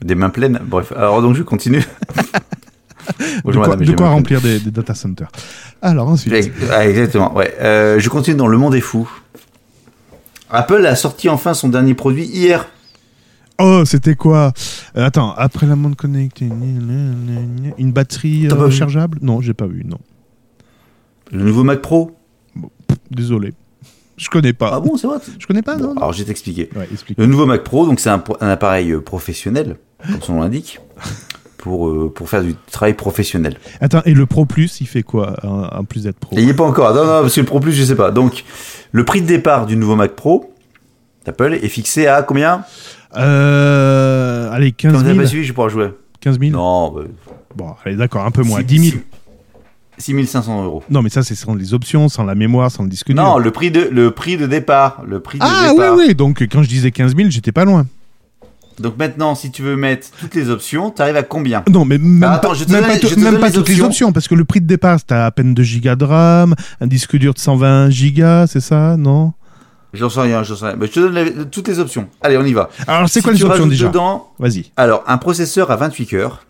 Des mains pleines. Bref, alors donc je continue. De Bonjour, quoi, madame, de quoi remplir des, des data centers. Alors ensuite. pleines. Ah, exactement, ouais. Euh, je continue dans Le Monde est fou. Apple a sorti enfin son dernier produit hier. Oh, c'était quoi? Euh, Attends, après la montre connectée, une batterie T'as euh, rechargeable Non, j'ai pas vu. Non, Le nouveau Mac Pro? désolé. Je connais pas. Ah bon, c'est vrai? Je connais pas. Bon, non, non. Alors je vais t'expliquer. Ouais. Le nouveau Mac Pro, donc c'est un, appareil euh, professionnel, comme son nom l'indique, pour, euh, pour faire du travail professionnel. Attends, et le Pro Plus, il fait quoi en, plus d'être Pro? Il n'y est pas encore. Non, non, parce que le Pro Plus, je sais pas. Donc, le prix de départ du nouveau Mac Pro d'Apple est fixé à combien? Euh, allez, 15 Quand vous 000. n'avez pas suivi, je pourrais jouer. 15 000 Non, bah, Bon, allez, d'accord, un peu moins. six- 10 000. 6500 euros. Non, mais ça, c'est sans les options, sans la mémoire, sans le disque dur. Non, le prix de le prix de départ, le prix de ah, oui, départ. oui. Donc, quand je disais 15 000, j'étais pas loin. Donc maintenant, si tu veux mettre toutes les options, tu arrives à combien Non, mais même Ah, attends, pas, je te même donne pas, les- tout- je te même donne pas les toutes les options. parce que le prix de départ, c'était à peine 2 gigas de RAM, un disque dur de 120 gigas, c'est ça, non J'en sais rien, j'en sais rien. Mais je te donne les- toutes les options. Allez, on y va. Alors, c'est Si quoi les options déjà Vas-y. Alors, un processeur à 28 cœurs.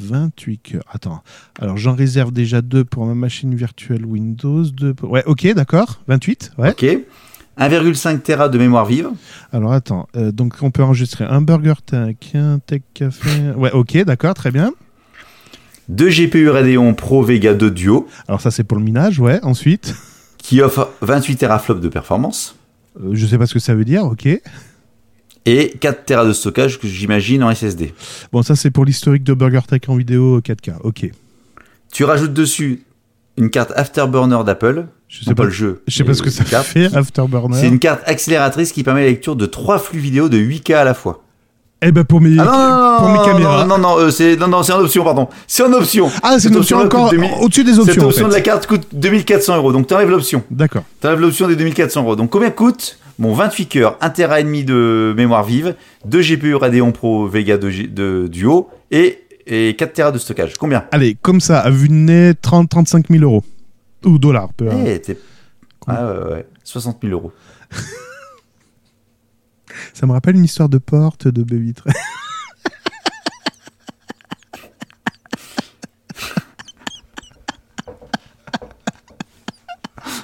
28 cœurs. Attends. Alors, j'en réserve déjà deux pour ma machine virtuelle Windows. Deux pour- Ouais, ok, d'accord. 28, ouais. Ok. 1,5 Tera de mémoire vive. Alors, attends. euh, donc, on peut enregistrer un Burger Tech, un Tech Café. Ouais, ok, d'accord, très bien. deux GPU Radeon Pro Vega 2 Duo, Alors ça c'est pour le minage, ouais. Ensuite, qui offre 28 teraflops de performance euh, je sais pas ce que ça veut dire, ok. et 4 Tera de stockage que j'imagine en SSD. Bon, ça c'est pour l'historique de BurgerTech en vidéo 4K, ok. Tu rajoutes dessus une carte Afterburner d'Apple. Je Non, sais pas, le jeu. je sais pas ce que ça carte. fait, Afterburner. C'est une carte accélératrice qui permet la lecture de trois flux vidéo de 8K à la fois. Eh ben pour mes, Ah non, pour mes caméras. Non, non, non, euh, c'est non, non, c'est en option, pardon. C'est en option. Ah, c'est une option encore coûte 2000 au-dessus des options. Cette en option fait. de la carte coûte 2400 euros. Donc t'enlèves l'option. D'accord. T'enlèves l'option des 2400 euros. Donc combien coûte mon 28 cœurs, 1 Tera et demi de mémoire vive, 2 GPU Radeon Pro Vega 2 G- de Duo et, et 4 Tera de stockage. Combien? Allez, comme ça, à vue de nez, 30-35 000 euros. Ou dollars, peu importe. Eh, Ah ouais, ouais, 60 000 euros. Ça me rappelle une histoire de porte de baby Train.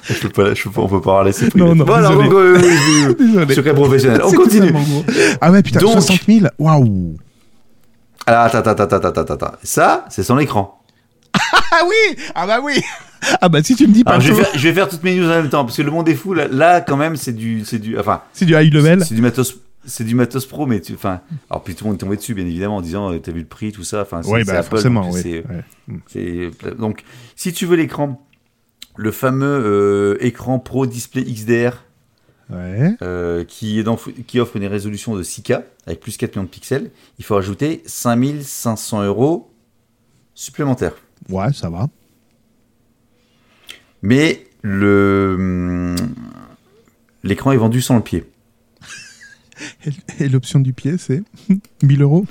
Je peux pas, je peux pas, on peut pas. Non, non, désolé. donc, euh. Désolé. Secret professionnel. On continue. Ah ouais, putain, Donc- 60 000 Waouh attends, attends, attends, attends, attends, attends. Ça, c'est son écran. Ah oui Ah bah oui Ah bah si tu me dis pas je vais, faire, je vais faire toutes mes news en même temps, parce que le monde est fou. Là, là, quand même, c'est du, c'est du, enfin, c'est du high level. c'est du matos, c'est du matos pro, mais tu, enfin, alors puis tout le monde est tombé dessus, bien évidemment, en disant, euh, t'as vu le prix, tout ça. Enfin, c'est bah Apple, forcément, donc Ouais. donc, si tu veux l'écran, le fameux euh, écran Pro Display XDR, Ouais. euh, qui, est dans, qui offre une résolution de 6K avec plus 4 millions de pixels, il faut rajouter 5500 euros supplémentaires. Ouais, ça va. Mais le hum, l'écran est vendu sans le pied. Et, l'option du pied, c'est 1000 euros?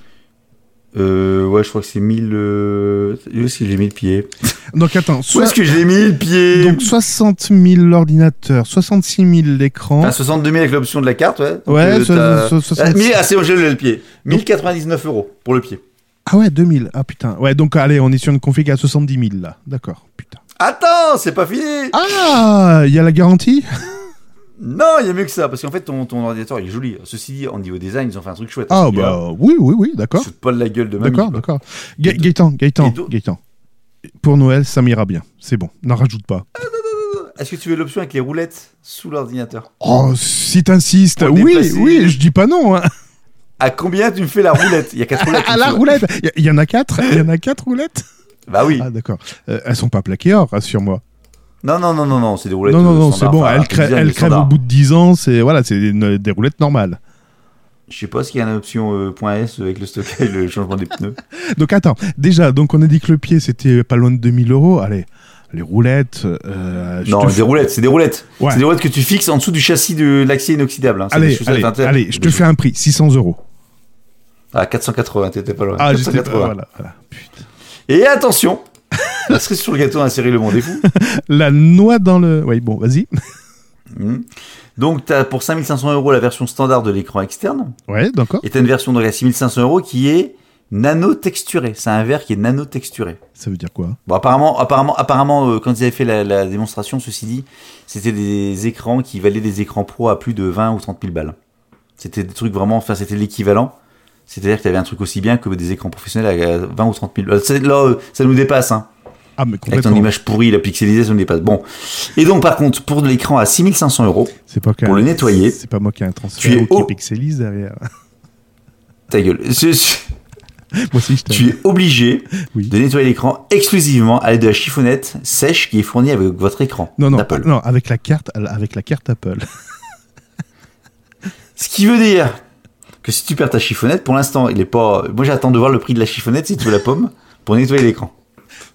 Euh, ouais, je crois que c'est 1000. Euh... Où que j'ai mis le pied Donc attends, Où soit, est-ce que j'ai mis le pied donc 60 000 l'ordinateur, 66 000 l'écran. Ah, 62 000 avec l'option de la carte, ouais. Donc, Ouais, euh, so- so- Ah, 66. 1000 ah, c'est bon, j'ai le pied. 1099 euros pour le pied. Ah ouais, 2000. Ah putain. Ouais, donc allez, on est sur une config à 70 000 là. D'accord, putain. Attends, c'est pas fini Ah, il y a la garantie? Non, il y a mieux que ça, parce qu'en fait, ton, ton ordinateur il est joli. Ceci dit, au niveau design, ils ont fait un truc chouette. Ah bah oui, oui, oui, d'accord. se pas de la gueule de mamie. D'accord, d'accord. Ga- Gaëtan, Gaëtan, Gaëtan. Pour Noël, ça m'ira bien. C'est bon, n'en rajoute pas. Est-ce que tu veux l'option avec les roulettes sous l'ordinateur? Oh, si t'insistes. Oui, déplacer- oui, je dis pas non. hein. À combien tu me fais la roulette? Il y a quatre roulettes. Ah, il la roulette Il y- il y, en a quatre Il y en a quatre roulettes Bah oui. Ah, d'accord. Euh, elles sont pas plaquées or, rassure-moi. Non, non, non, non, non, c'est des roulettes. Non, non, euh, non, c'est bon. enfin, Elles, crèvent- design elles crèvent au bout de 10 ans. C'est voilà, c'est des, des roulettes normales. Je sais pas s'il y a une option euh, .s avec le stockage, le changement des pneus. Donc attends, déjà, donc on a dit que le pied c'était pas loin de 2000 euros. Allez, les roulettes. euh, Non, des roulettes, c'est des roulettes. Ouais. C'est des roulettes que tu fixes en dessous du châssis de l'acier inoxydable. hein. Allez, allez, allez, je te fais un prix 600 euros. Ah, 480, t'étais pas loin. Ah, j'étais 480. voilà, voilà. Putain. Et attention, la cerise sur le gâteau d'un série Le Monde est fou. La noix dans le. Oui, bon, vas-y. Mhm. Donc, tu as pour 5500 euros la version standard de l'écran externe. Ouais, d'accord. Et tu as une version à 6500 euros qui est nano-texturée. C'est un verre qui est nano-texturé. Ça veut dire quoi? Bon, apparemment, apparemment, apparemment euh, quand ils avaient fait la, la démonstration, ceci dit, c'était des écrans qui valaient des écrans pro à plus de 20 ou 30 000 balles. C'était des trucs vraiment, enfin, c'était l'équivalent. C'est-à-dire que tu avais un truc aussi bien que des écrans professionnels à 20 ou 30 000 balles. C'est- Là, euh, ça nous dépasse, hein. Ah, mais Avec ton image pourrie, la pixelisée, ça nous dépasse. Bon. Et donc, par contre, pour l'écran à 6500 euros, Pour le nettoyer. C'est pas moi qui ai un transfert Tu es qui pixelise derrière. ta gueule. Moi aussi, je tu es obligé Oui. de nettoyer l'écran exclusivement à l'aide de la chiffonnette sèche qui est fournie avec votre écran Non, non, non, avec la carte, avec la carte Apple. Ce qui veut dire que si tu perds ta chiffonnette, pour l'instant, il est pas. Moi, j'attends de voir le prix de la chiffonnette si tu veux la pomme pour nettoyer l'écran.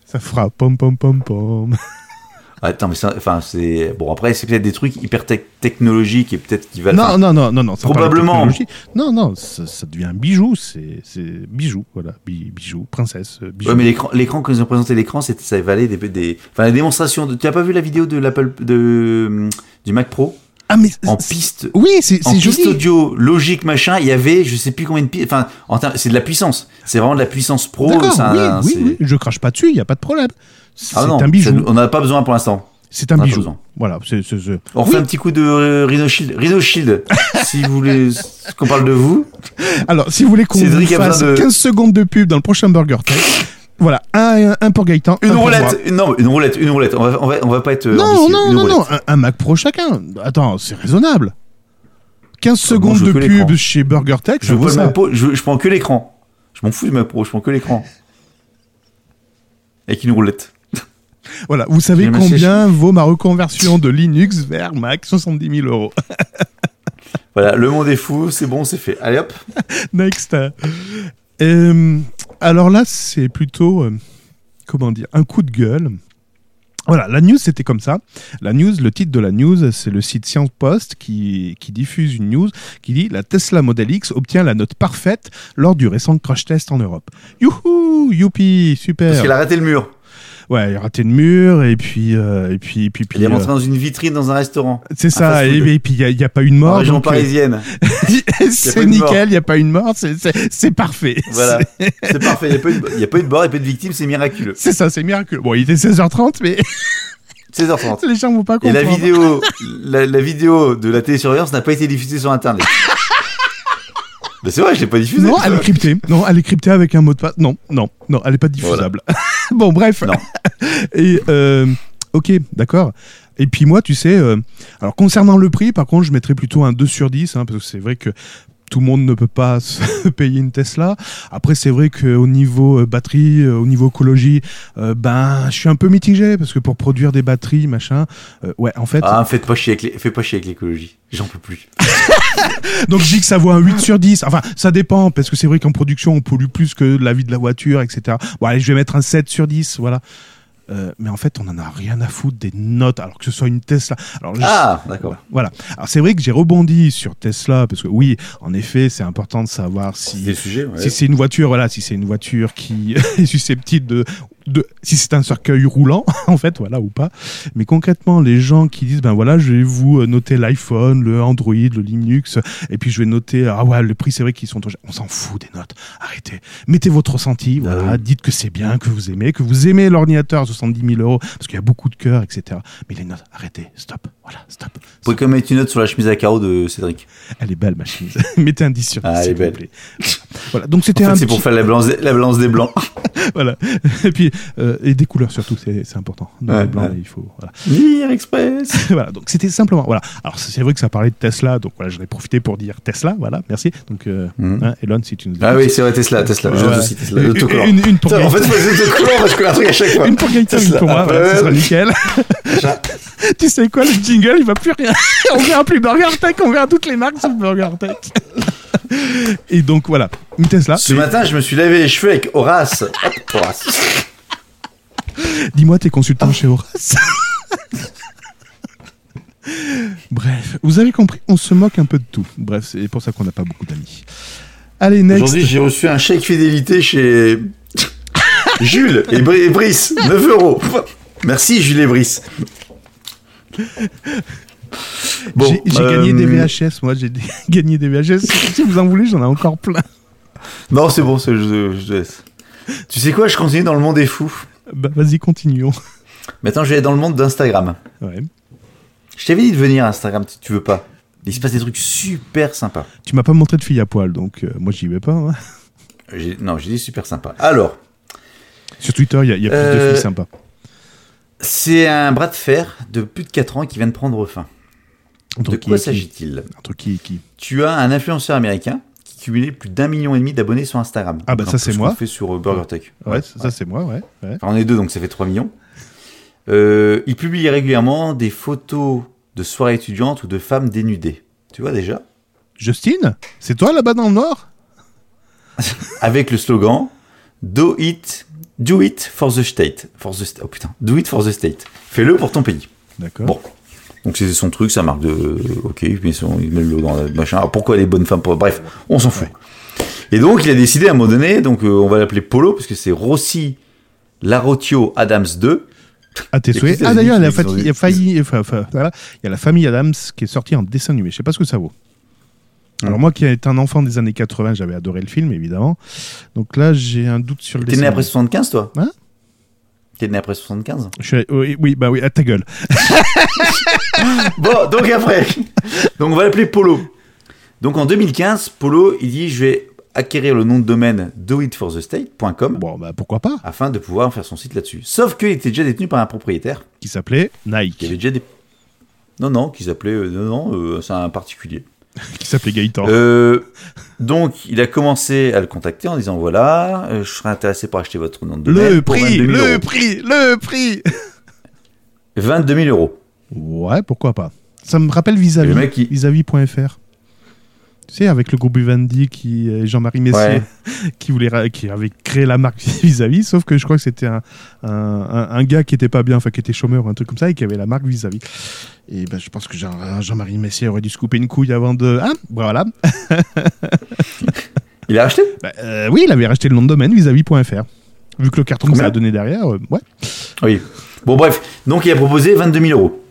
Ça fera pom pom pom pom. Attends, mais ça, enfin, c'est bon. Après, c'est peut-être des trucs hyper tec- technologiques et peut-être qui valent. Non, non, non, non, non. Probablement. Non, non, ça, ça devient un bijou. C'est, bijou, voilà, bi- bijou, princesse, euh, bijou. Ouais, mais l'écran, l'écran quand ils ont présenté l'écran, c'était ça valait des, des, enfin, la démonstration. De, tu as pas vu la vidéo de l'Apple de du Mac Pro? Ah, mais en piste Oui, c'est, en piste audio logique machin il y avait je sais plus combien de pistes enfin en termes- c'est de la puissance c'est vraiment de la puissance pro D'accord, c'est un- oui, oui, oui, je crache pas dessus, il y a pas de problème. C'est Ah un bijou. ça- on n'en a pas besoin pour l'instant C'est un bijou. Voilà, c'est- on Oui. refait un petit coup de euh, Rhino Shield Rhino Shield si vous voulez qu'on parle de vous Alors, si vous voulez qu'on fasse de- 15 secondes de pub dans le prochain Burger Tech, Voilà, un, un pour Gaëtan. Une un pour moi. roulette, une- non, une roulette, une roulette. On va, on va, on va pas être. euh, Non, ambitieux. non, Une non, non, un, un Mac Pro chacun. Attends, c'est raisonnable. 15 Ah, secondes de pub chez Burger Tech, Je le ça. Pro, je, je prends que l'écran. Je m'en fous du Mac Pro, je prends que l'écran. Avec une roulette. Voilà, vous savez combien vaut ma reconversion de Linux vers Mac? 70 000 euros. Voilà, le monde est fou, c'est bon, c'est fait. Allez hop. Next. Euh, alors là, c'est plutôt, euh, comment dire, un coup de gueule. Voilà, la news c'était comme ça. La news, le titre de la news, c'est le site Science Post qui, diffuse une news qui dit la Tesla Model X obtient la note parfaite lors du récent crash test en Europe. Youhou, youpi, super. Parce qu'elle a raté le mur. Ouais, il a raté le mur et puis et puis et puis, puis Elle est euh, rentrée dans une vitrine dans un restaurant. c'est ça et, et puis il y, a pas En mort. région donc, euh, parisienne. c'est mort. nickel, il y a pas eu de mort, c'est- parfait. Voilà. C'est parfait. Il n'y a, pas eu de- il y a pas eu de bord, il n'y a pas eu de victime, c'est miraculeux. C'est ça, c'est miraculeux. Bon, il était 16h30, mais 16h30. les gens vont pas Et comprendre. la vidéo, la, la vidéo de la télésurveillance n'a pas été diffusée sur Internet. Mais c'est vrai, je l'ai pas diffusée. Non, elle est cryptée. Non, elle est cryptée avec un mot de passe. Non, non, non, elle est pas diffusable. bon, bref. Non. Et euh, ok, d'accord. Et puis moi, tu sais, euh, alors concernant le prix, par contre, je mettrais plutôt un 2 sur 10, hein, parce que c'est vrai que tout le monde ne peut pas se payer une Tesla. Après, c'est vrai qu'au niveau euh, batterie, au niveau écologie, euh, ben, je suis un peu mitigé, parce que pour produire des batteries, machin, euh, ouais, en fait, Ah, faites pas chier avec l'écologie. J'en peux plus. Donc je dis que ça vaut un 8 sur 10. Enfin, ça dépend, parce que c'est vrai qu'en production, on pollue plus que la vie de la voiture, etc. Bon, allez, je vais mettre un 7 sur 10, voilà. Euh, mais en fait, on en a rien à foutre des notes, alors que ce soit une Tesla. Alors, je- Ah, d'accord. Voilà. Alors c'est vrai que j'ai rebondi sur Tesla, parce que oui, en effet, c'est important de savoir ouais. si c'est une voiture, voilà, si c'est une voiture qui est susceptible de, de si c'est un cercueil roulant, en fait, voilà, ou pas. Mais concrètement, les gens qui disent, ben voilà, je vais vous euh, noter l'iPhone, le Android, le Linux, et puis je vais noter, ah ouais, le prix, c'est vrai qu'ils sont trop. On s'en fout des notes. Arrêtez. Mettez votre ressenti, voilà, Ah oui. dites que c'est bien, que vous aimez, que vous aimez l'ordinateur à 70 000 euros, parce qu'il y a beaucoup de cœur, etc. Mais les notes, arrêtez, stop, voilà, stop. Vous pouvez quand même mettre une note sur la chemise à carreaux de Cédric. Elle est belle, ma chemise. Mettez un 10 sur 10, Ah, elle est belle. Voilà. Donc En c'était fait, un c'est pour faire la balance, des- la balance des blancs. voilà. Et puis euh, et des couleurs surtout, c'est c'est important. Dans Ouais, le blanc, ouais. il faut. Voilà. Lire Express. voilà. Donc c'était simplement. Voilà. Alors c'est vrai que ça parlait de Tesla, donc voilà, j'en ai profité pour dire Tesla. Voilà. Merci. Donc euh, Mhm. hein, Elon, si tu nous. Ah oui, c'est vrai, Tesla, Tesla. Je aussi Tesla. L'autocollant. Une, une pour Putain, En fait, faut des autocollants parce que un truc à chaque fois. Une pour Gaëtan, une pour moi, voilà, ce sera nickel. tu sais quoi, le jingle, il va plus rien. on verra plus Burger Tech, on verra toutes les marques sauf Burger Tech. Et donc voilà, une Tesla. Ce matin, je me suis lavé les cheveux avec Horace. Hop, Horace. Dis-moi, t'es consultant chez Horace Bref, vous avez compris, on se moque un peu de tout. Bref, c'est pour ça qu'on n'a pas beaucoup d'amis. Allez, next. Aujourd'hui, j'ai reçu un chèque fidélité chez Jules et, Bri- et Brice. 9 euros. Merci, Jules et Brice. Bon, j'ai euh, gagné des VHS, moi j'ai gagné des VHS. Si vous en voulez, j'en ai encore plein. Non, c'est bon, c'est- je, je laisse. Tu sais quoi, je continue dans le monde des fous. Bah vas-y, continuons. Maintenant, je vais aller dans le monde d'Instagram. Ouais. Je t'avais dit de venir à Instagram, tu, tu veux pas. Il se passe des trucs super sympas. Tu m'as pas montré de fille à poil, donc euh, moi j'y vais pas. hein. Non, j'ai dit super sympa. Alors, Sur Twitter, il y a, il y a plus de Euh, filles sympas. c'est un bras de fer de plus de 4 ans qui vient de prendre fin. Entre De quoi s'agit-il? Entre qui et qui Tu as un influenceur américain cumulait plus d'un million et demi d'abonnés sur Instagram. Ah bah ça, c'est ce moi. fait sur euh, BurgerTech. Ouais, ça c'est moi, ouais. ouais. Enfin, on est deux, donc ça fait 3 millions. Euh, il publie régulièrement des photos de soirées étudiantes ou de femmes dénudées. Tu vois déjà? Justine? C'est toi là-bas dans le nord? Avec le slogan Do it, do it for the state. For the sta- oh putain, do it for the state. Fais-le pour ton pays. D'accord. Bon. Donc c'est son truc, sa marque de. Ok, mais son, il met le dans la machin. Alors pourquoi les bonnes femmes pour- Bref, on s'en fout. Et donc il a décidé à un moment donné, donc euh, on va l'appeler Polo, parce que c'est Rossi Larotio Adams 2. À tes puis, Ah d'ailleurs, il, a ils ont- fa- il a failli. enfin, enfin, voilà, il y a la famille Adams qui est sortie en dessin animé. Je sais pas ce que ça vaut. Alors Hmm. moi qui été un enfant des années 80, j'avais adoré le film évidemment. Donc là, j'ai un doute sur le T'es né après animé. 75 toi? Hein? T'es né après 75 Je suis- oui, oui, bah oui, à ta gueule. Bon, donc après. Donc on va l'appeler Polo. Donc en 2015, Polo, il dit je vais acquérir le nom de domaine doitforthestate.com Bon, bah pourquoi pas afin de pouvoir faire son site là-dessus. Sauf qu'il était déjà détenu par un propriétaire Qui s'appelait qui Nike, avait déjà des... Non, non, qui s'appelait... euh, non, non, euh, c'est un particulier. Qui s'appelait Gaëtan. Euh, donc, il a commencé à le contacter en disant, voilà, euh, je serais intéressé pour acheter votre nom de domaine le pour prix, 22 000 le euros. prix, le prix 22 000 euros. Ouais, pourquoi pas. Ça me rappelle vis-à-vis, il- vis-à-vis.fr. Tu sais, avec le groupe Vivendi qui et Jean-Marie Messier Ouais. qui voulait qui avait créé la marque vis-à-vis, sauf que je crois que c'était un, un, gars qui était pas bien, enfin qui était chômeur ou un truc comme ça et qui avait la marque vis-à-vis. Et ben, je pense que Jean- Jean-Marie Messier aurait dû se couper une couille avant de. Ah, voilà. Il a acheté? Bah, euh, oui, il avait racheté le nom de domaine vis-à-vis.fr. Vu que le carton que ça a donné derrière, euh, ouais. Oui. Bon, bref. Donc, il a proposé 22 000 euros.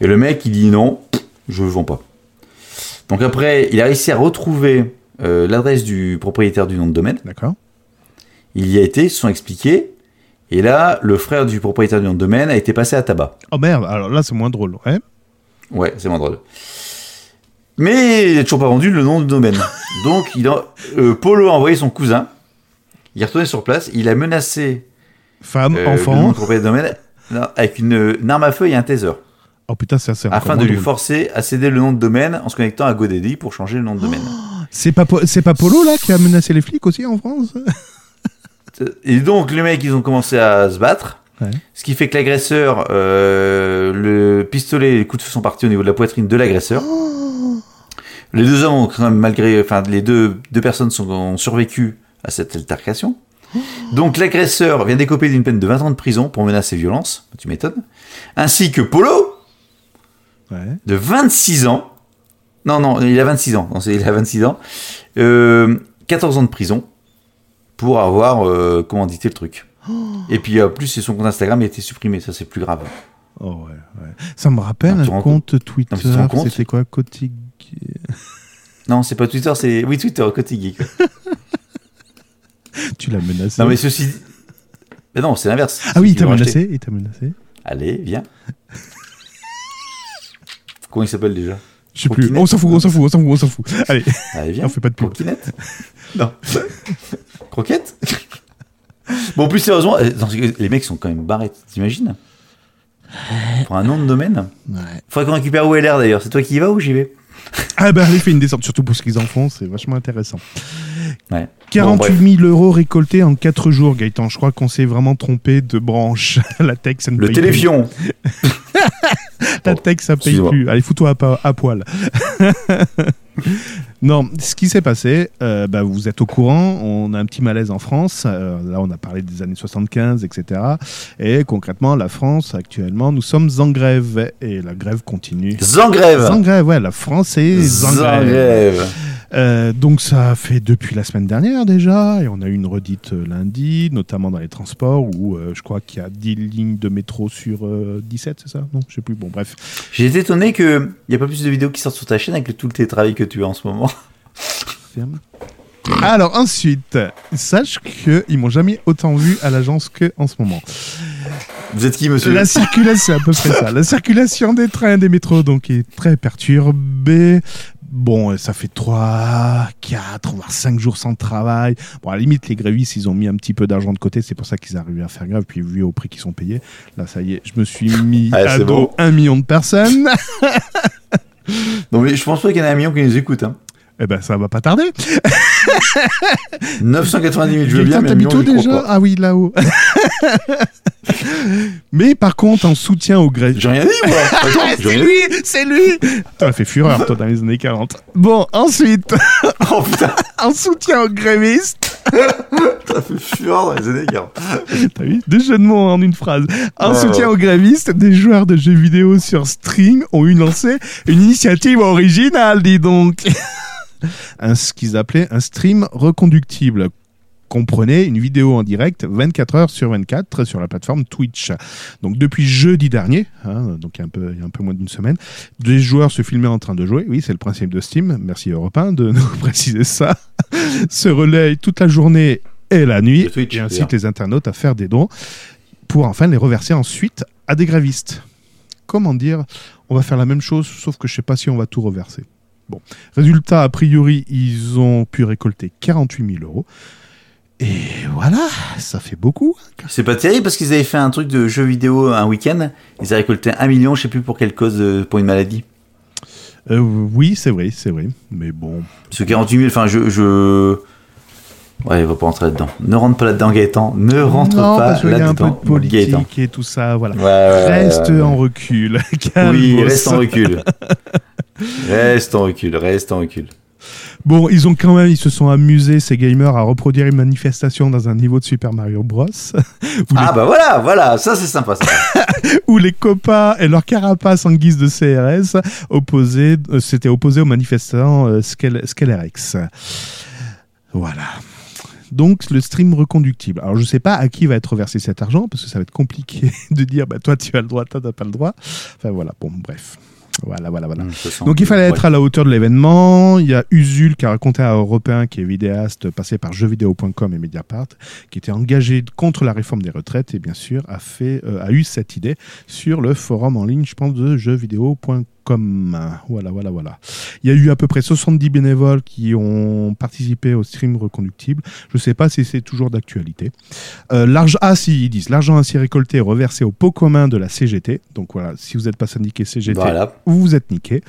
Et le mec, il dit non, je ne vends pas. Donc, après, il a réussi à retrouver euh, l'adresse du propriétaire du nom de domaine. D'accord. Il y a été, ils se sont expliqués. Et là, le frère du propriétaire du nom de domaine a été passé à tabac. Oh merde, alors là c'est moins drôle, ouais. Ouais, c'est moins drôle. Mais il n'a toujours pas vendu le nom de domaine. Donc, il a, euh, Polo a envoyé son cousin. Il est retourné sur place. Il a menacé Femme, euh, le nom enfant. du propriétaire du domaine non, avec une, une arme à feu et un taser. Oh putain, ça c'est afin de lui drôle. forcer à céder le nom de domaine en se connectant à GoDaddy pour changer le nom de domaine. C'est pas, c'est pas Polo là qui a menacé les flics aussi en France Et donc les mecs, ils ont commencé à se battre. Ouais. Ce qui fait que l'agresseur, euh, le pistolet et les coups de feu sont partis au niveau de la poitrine de l'agresseur. Les deux hommes ont quand même malgré, enfin les deux, deux personnes sont, ont survécu à cette altercation. Donc l'agresseur vient d'écoper d'une peine de 20 ans de prison pour menace et violence, tu m'étonnes, ainsi que Polo, Ouais. de 26 ans. Non, non, il a 26 ans. Non, il a 26 ans. Euh, 14 ans de prison pour avoir euh, commandité le truc. Et puis, en plus, c'est son compte Instagram il a été supprimé. Ça, c'est plus grave. Oh ouais, ouais. Ça me rappelle tu un compte Twitter. Non, C'était quoi? Non, c'est pas Twitter, c'est. Oui, Twitter, geek. Tu l'as menacé. Non, mais ceci. Mais non, c'est l'inverse. Ah oui, il t'a menacé, il t'a menacé. Allez, viens. Comment il s'appelle déjà? Je sais plus. On s'en fout, on s'en fout, on s'en fout, on s'en fout. Allez, Allez, viens. on fait pas de pub. Croquinette Non. Croquette? Bon, plus sérieusement, euh, les mecs sont quand même barrés, t'imagines? Pour un nom de domaine Ouais. Faudrait qu'on récupère l'air d'ailleurs. C'est toi qui y vas ou j'y vais? Ah bah allez, fais une descente, surtout pour ce qu'ils en font, c'est vachement intéressant. Ouais. 48 000 euros récoltés en 4 jours, Gaëtan. Je crois qu'on s'est vraiment trompé de branche. La tech, ça ne Le plus. La tech, ça paye plus. Allez, fous-toi à, poil. non, ce qui s'est passé, euh, bah, vous êtes au courant, on a un petit malaise en France. Euh, là, on a parlé des années 75, etc. Et concrètement, la France, actuellement, nous sommes en grève. Et la grève continue. Zangrève En grève, ouais, la France est en grève. Euh, donc ça fait depuis la semaine dernière déjà, et on a eu une redite euh, lundi, notamment dans les transports, où euh, je crois qu'il y a 10 lignes de métro sur euh, 17, c'est ça? Non, je sais plus, bon bref. J'ai été étonné qu'il n'y a pas plus de vidéos qui sortent sur ta chaîne avec le- tout le télétravail que tu as en ce moment. Ferme. Alors ensuite, sache qu'ils m'ont jamais autant vu à l'agence que en ce moment. Vous êtes qui, monsieur? La circulation, c'est à peu près ça. La circulation des trains et des métros donc est très perturbée. Bon, ça fait 3, 4, voire 5 jours sans travail. Bon, à la limite, les grévistes, ils ont mis un petit peu d'argent de côté. C'est pour ça qu'ils arrivent à faire grève. Puis, vu au prix qu'ils sont payés, là, ça y est, je me suis mis à dos bon. un million de personnes. Non, mais je pense pas qu'il y en a un million qui nous écoute. Hein. Eh ben, ça va pas tarder. 990 000, je veux bien, mais million, crois déjà pas. Ah oui, là-haut. Mais par contre, en soutien aux grévistes. J'ai rien dit, moi c'est lui, c'est lui. T'as fait fureur, toi, dans les années 40. Bon, ensuite, Oh en soutien aux grévistes. ça fait fureur dans les années 40. T'as vu? Deux jeux de mots en une phrase. En soutien aux grévistes, des joueurs de jeux vidéo sur stream ont eu lancé une initiative originale, dis donc. un, ce qu'ils appelaient un stream reconductible. Comprenez une vidéo en direct 24 heures sur 24 sur la plateforme Twitch. Donc depuis jeudi dernier, hein, donc il y a un peu, il y a un peu moins d'une semaine, des joueurs se filmaient en train de jouer. Oui, c'est le principe de Steam. Merci Europe 1 de nous préciser ça. se relayent toute la journée et la nuit Twitch, et incite les internautes à faire des dons pour enfin les reverser ensuite à des grévistes. Comment dire? On va faire la même chose, sauf que je sais pas si on va tout reverser. Bon, résultat, a priori, ils ont pu récolter 48 000 euros. Et voilà, ça fait beaucoup. C'est pas terrible parce qu'ils avaient fait un truc de jeu vidéo un week-end. Ils avaient récolté un million, je sais plus pour quelle cause, euh, pour une maladie. Euh, oui, c'est vrai, c'est vrai. Mais bon. Ce 48 000, enfin, je, je. Ouais, il va pas rentrer là-dedans. Ne rentre pas là-dedans, Gaëtan. Ne rentre non, pas parce qu'il y a un peu là-dedans, de Gaëtan. politique et tout ça, voilà. Ouais, ouais, ouais, Reste ouais, en recul. Oui, reste en recul. reste en recul, reste en recul. Bon, ils ont quand même, ils se sont amusés, ces gamers, à reproduire une manifestation dans un niveau de Super Mario Bros. Ah bah voilà, voilà, ça c'est sympa ça. où les copains et leur carapace en guise de CRS opposés, euh, s'étaient opposés aux manifestants euh. Voilà. Donc le stream reconductible. Alors je sais pas à qui va être reversé cet argent parce que ça va être compliqué de dire bah toi tu as le droit, toi t'as pas le droit. Enfin voilà, bon bref. Voilà, voilà, voilà. Sent Donc il fallait être à la hauteur de l'événement. Il y a Usul qui a raconté à Européen, qui est vidéaste, passé par jeuxvideo.com et Mediapart, qui était engagé contre la réforme des retraites et bien sûr a, fait, euh, a eu cette idée sur le forum en ligne, je pense, de jeuxvideo.com. Voilà, voilà, voilà. Il y a eu à peu près 70 bénévoles qui ont participé au stream reconductible. Je ne sais pas si c'est toujours d'actualité. Euh, l'argent, ah si, ils disent, l'argent ainsi récolté est reversé au pot commun de la CGT. Donc voilà, si vous n'êtes pas syndiqué CGT, Voilà. vous vous êtes niqué.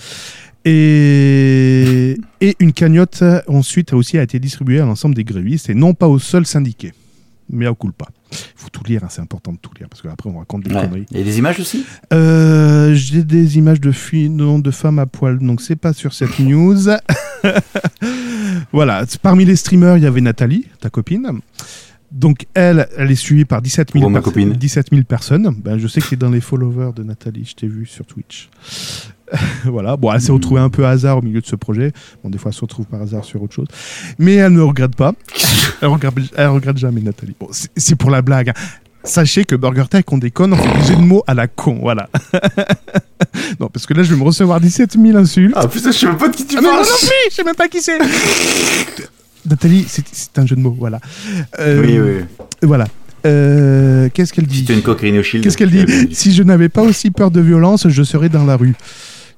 Et, et une cagnotte ensuite a aussi été distribuée à l'ensemble des grévistes et non pas aux seuls syndiqués. Mais à culpa. Il faut tout lire, hein, c'est important de tout lire parce qu'après on raconte des Ouais. conneries. Et des images aussi? Euh, J'ai des images de filles, non, de femmes à poil, donc c'est pas sur cette news. voilà, parmi les streamers, il y avait Nathalie, ta copine. Donc elle, elle est suivie par 17 000, Oh, copine. 17 000 personnes. Ben, je sais que tu es dans les followers de Nathalie, je t'ai vu sur Twitch. voilà, bon, elle s'est retrouvée un peu à hasard au milieu de ce projet. Bon, des fois, elle se retrouve par hasard sur autre chose. Mais elle ne regrette pas. elle, regrette, elle regrette jamais, Nathalie. Bon, c'est- pour la blague. hein. Sachez que Burger Tech, on déconne, on fait des jeux de mots à la con, voilà. non, parce que là, je vais me recevoir 17 000 insultes. Ah putain, je sais même pas de qui tu Ah, parles. non plus, je sais même pas qui c'est. Nathalie, c'est un jeu de mots, voilà. Euh, Oui, oui. Voilà. Euh, Qu'est-ce qu'elle dit une coquerine au shield. Qu'est-ce qu'elle dit Si je n'avais pas aussi peur de violence, je serais dans la rue.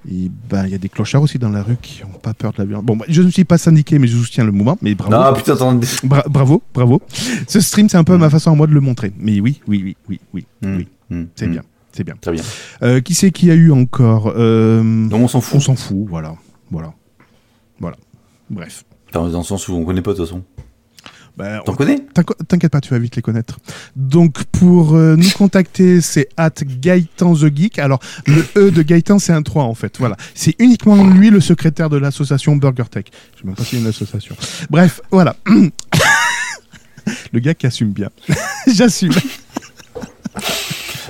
Ben, il y a des clochards aussi dans la rue qui n'ont pas peur de la violence. Bon, je ne suis pas syndiqué, mais je soutiens le mouvement. Mais bravo. Non, putain, attends. Bra- bravo, bravo. Ce stream, c'est un peu ma façon à moi de le montrer. Mais oui, oui, oui, oui, oui, Hum, oui. hum, C'est bien, c'est bien. Très bien. Euh, qui c'est qui a eu encore Euh, Donc on s'en On fout. s'en fout, voilà, voilà, voilà. Bref. Enfin, dans le sens où on connaît pas de toute façon. Ben, T'en connais? T'inqu- T'inquiète pas, tu vas vite les connaître. Donc, pour euh, nous contacter, c'est at Gaëtan the Geek. Alors, le E de Gaëtan, c'est un 3 en fait. Voilà. C'est uniquement lui le secrétaire de l'association Burger Tech. Je sais même pas s'il y a une association. Bref, voilà. le gars qui assume bien. J'assume.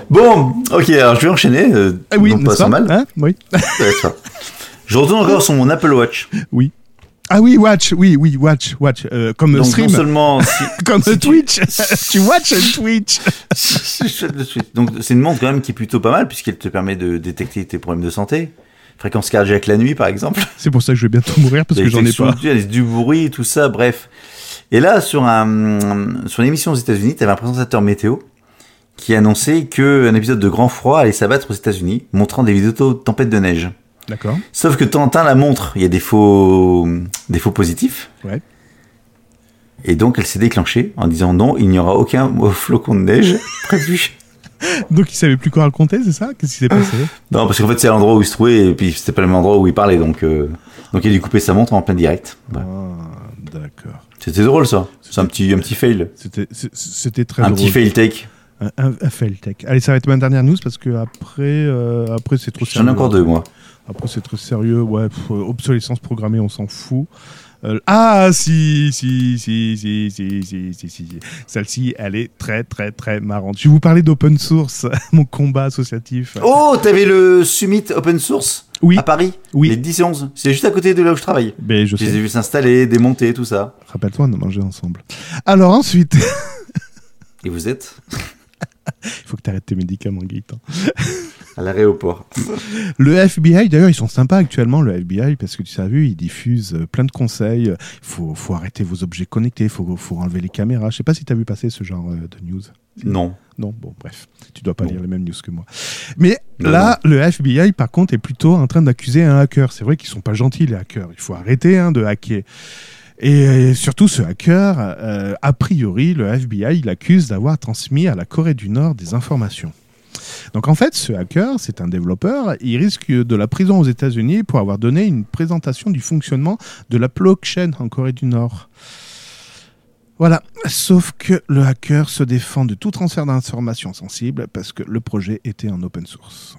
Bon, ok, alors je vais enchaîner. euh, Ah oui, pas sans mal. Hein? Oui. Je retourne encore sur mon Apple Watch. oui. Ah oui, watch, oui, oui, watch, watch. Euh, comme Donc stream, non seulement si, comme si Twitch. tu watch Twitch. de suite. Donc c'est une montre quand même qui est plutôt pas mal puisqu'elle te permet de détecter tes problèmes de santé. Fréquence cardiaque la nuit par exemple. C'est pour ça que je vais bientôt mourir parce que j'en ai pas. du- du bruit, tout ça, bref. Et là, sur, un, sur une émission aux États-Unis, tu avais un présentateur météo qui annonçait qu'un épisode de grand froid allait s'abattre aux États-Unis, montrant des vidéos de tempête de neige. D'accord. Sauf que Tantin la montre, il y a des faux, des faux positifs. Ouais. Et donc, elle s'est déclenchée en disant non, il n'y aura aucun flocon de neige prévu. Donc il savait plus quoi raconter, c'est ça? Qu'est-ce qui s'est passé? Non, parce qu'en fait, c'est l'endroit où il se trouvait, et puis c'était pas le même endroit où il parlait, donc, euh, donc il a dû couper sa montre en plein direct. Ah, d'accord. C'était drôle, ça. C'est un petit, un petit fail. C'était c'était très Un drôle. petit fail take. Un, un- un fail tech. Allez, ça va être ma dernière news parce que après, euh, après c'est trop J'en sérieux. ai encore deux, moi. Après, c'est trop sérieux. Ouais, pff, euh, obsolescence programmée, on s'en fout. Euh, ah, si, si, si, si, si, si, si, si, si. Celle-ci, elle est très, très, très marrante. Je vais vous parler d'open source, mon combat associatif. Oh, t'avais le Summit Open Source oui, à Paris Oui. Les 10 et 11. C'est juste à côté de là où je travaille. mais je Je les ai vus s'installer, démonter, tout ça. Rappelle-toi, on a mangé ensemble. Alors ensuite, Et vous êtes? il faut que tu arrêtes tes médicaments, Gaëtan. À l'aéroport. Le FBI, d'ailleurs, ils sont sympas actuellement, le FBI, parce que tu as vu, ils diffusent euh, plein de conseils. Il faut, faut arrêter vos objets connectés, il faut, faut enlever les caméras. Je sais pas si tu as vu passer ce genre euh, de news. Non. Non, bon, bref, tu dois pas lire les mêmes news que moi. Mais Non, là, le FBI, par contre, est plutôt en train d'accuser un hacker. C'est vrai qu'ils sont pas gentils, les hackers. Il faut arrêter hein, de hacker. Et euh, surtout, ce hacker, euh, a priori, le FBI, il accuse d'avoir transmis à la Corée du Nord des informations. Donc en fait, ce hacker, c'est un développeur, il risque de la prison aux États-Unis pour avoir donné une présentation du fonctionnement de la blockchain en Corée du Nord. Voilà, sauf que le hacker se défend de tout transfert d'informations sensibles parce que le projet était en open source.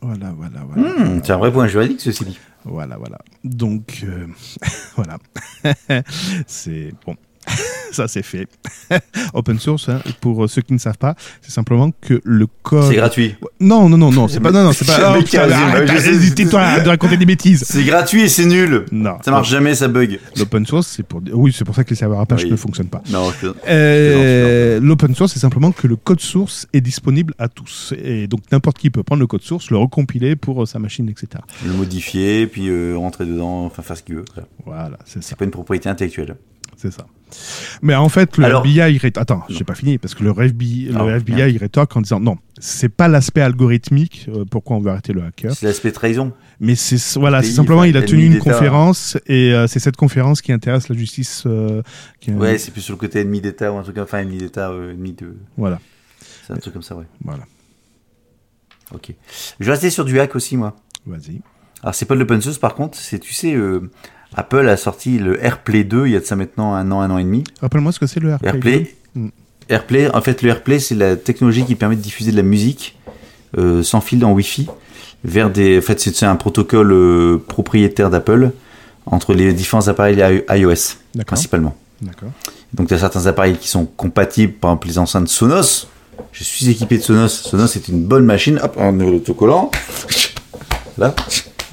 Voilà, voilà, voilà. Hmm, c'est un vrai point juridique, ceci dit. Voilà, voilà. Donc, euh, voilà. c'est bon. Ça, c'est fait. Open source, hein, pour ceux qui ne savent pas, c'est simplement que le code. C'est gratuit. Non, non, non, non, c'est pas. Non, non, c'est pas. Tais-toi, arrête de raconter des bêtises. C'est gratuit et c'est nul. Non. Ça marche jamais, ça bug. L'open source, c'est pour. Oui, c'est pour ça que les serveurs Apache Oui. ne fonctionnent pas. Non, je- Euh, L'open source, c'est simplement que le code source est disponible à tous. Et donc, n'importe qui peut prendre le code source, le recompiler pour euh, sa machine, etc. le modifier, puis euh, rentrer dedans, enfin faire ce qu'il veut. Voilà. Voilà, c'est ça. C'est pas une propriété intellectuelle. C'est ça. Mais en fait, le Alors- FBI, ré- attends, j'ai pas fini parce que le FBI, le FBI, il rétorque en disant non, c'est pas l'aspect algorithmique euh, pourquoi on veut arrêter le hacker, C'est l'aspect trahison. mais c'est voilà, c'est simplement il a tenu une conférence et euh, c'est cette conférence qui intéresse la justice. euh, qui- Ouais, c'est plus sur le côté ennemi d'État ou un truc, enfin ennemi d'État, euh, ennemi de. voilà, C'est un truc comme ça, ouais. voilà. Ok. Je vais rester sur du hack aussi, moi. Vas-y. Alors, c'est pas de l'open source, par contre, c'est, tu sais, Apple a sorti le AirPlay 2 il y a de ça maintenant un an, un an et demi. Rappelle-moi ce que c'est le AirPlay. AirPlay. Mm. AirPlay, en fait, le AirPlay, c'est la technologie qui permet de diffuser de la musique euh, sans fil en Wi-Fi vers des. En fait, c'est, c'est un protocole euh, propriétaire d'Apple entre les différents appareils iOS, principalement. D'accord. Donc, tu as certains appareils qui sont compatibles, par exemple les enceintes Sonos. Je suis équipé de Sonos. Sonos est une bonne machine. Hop, un autocollant. Là,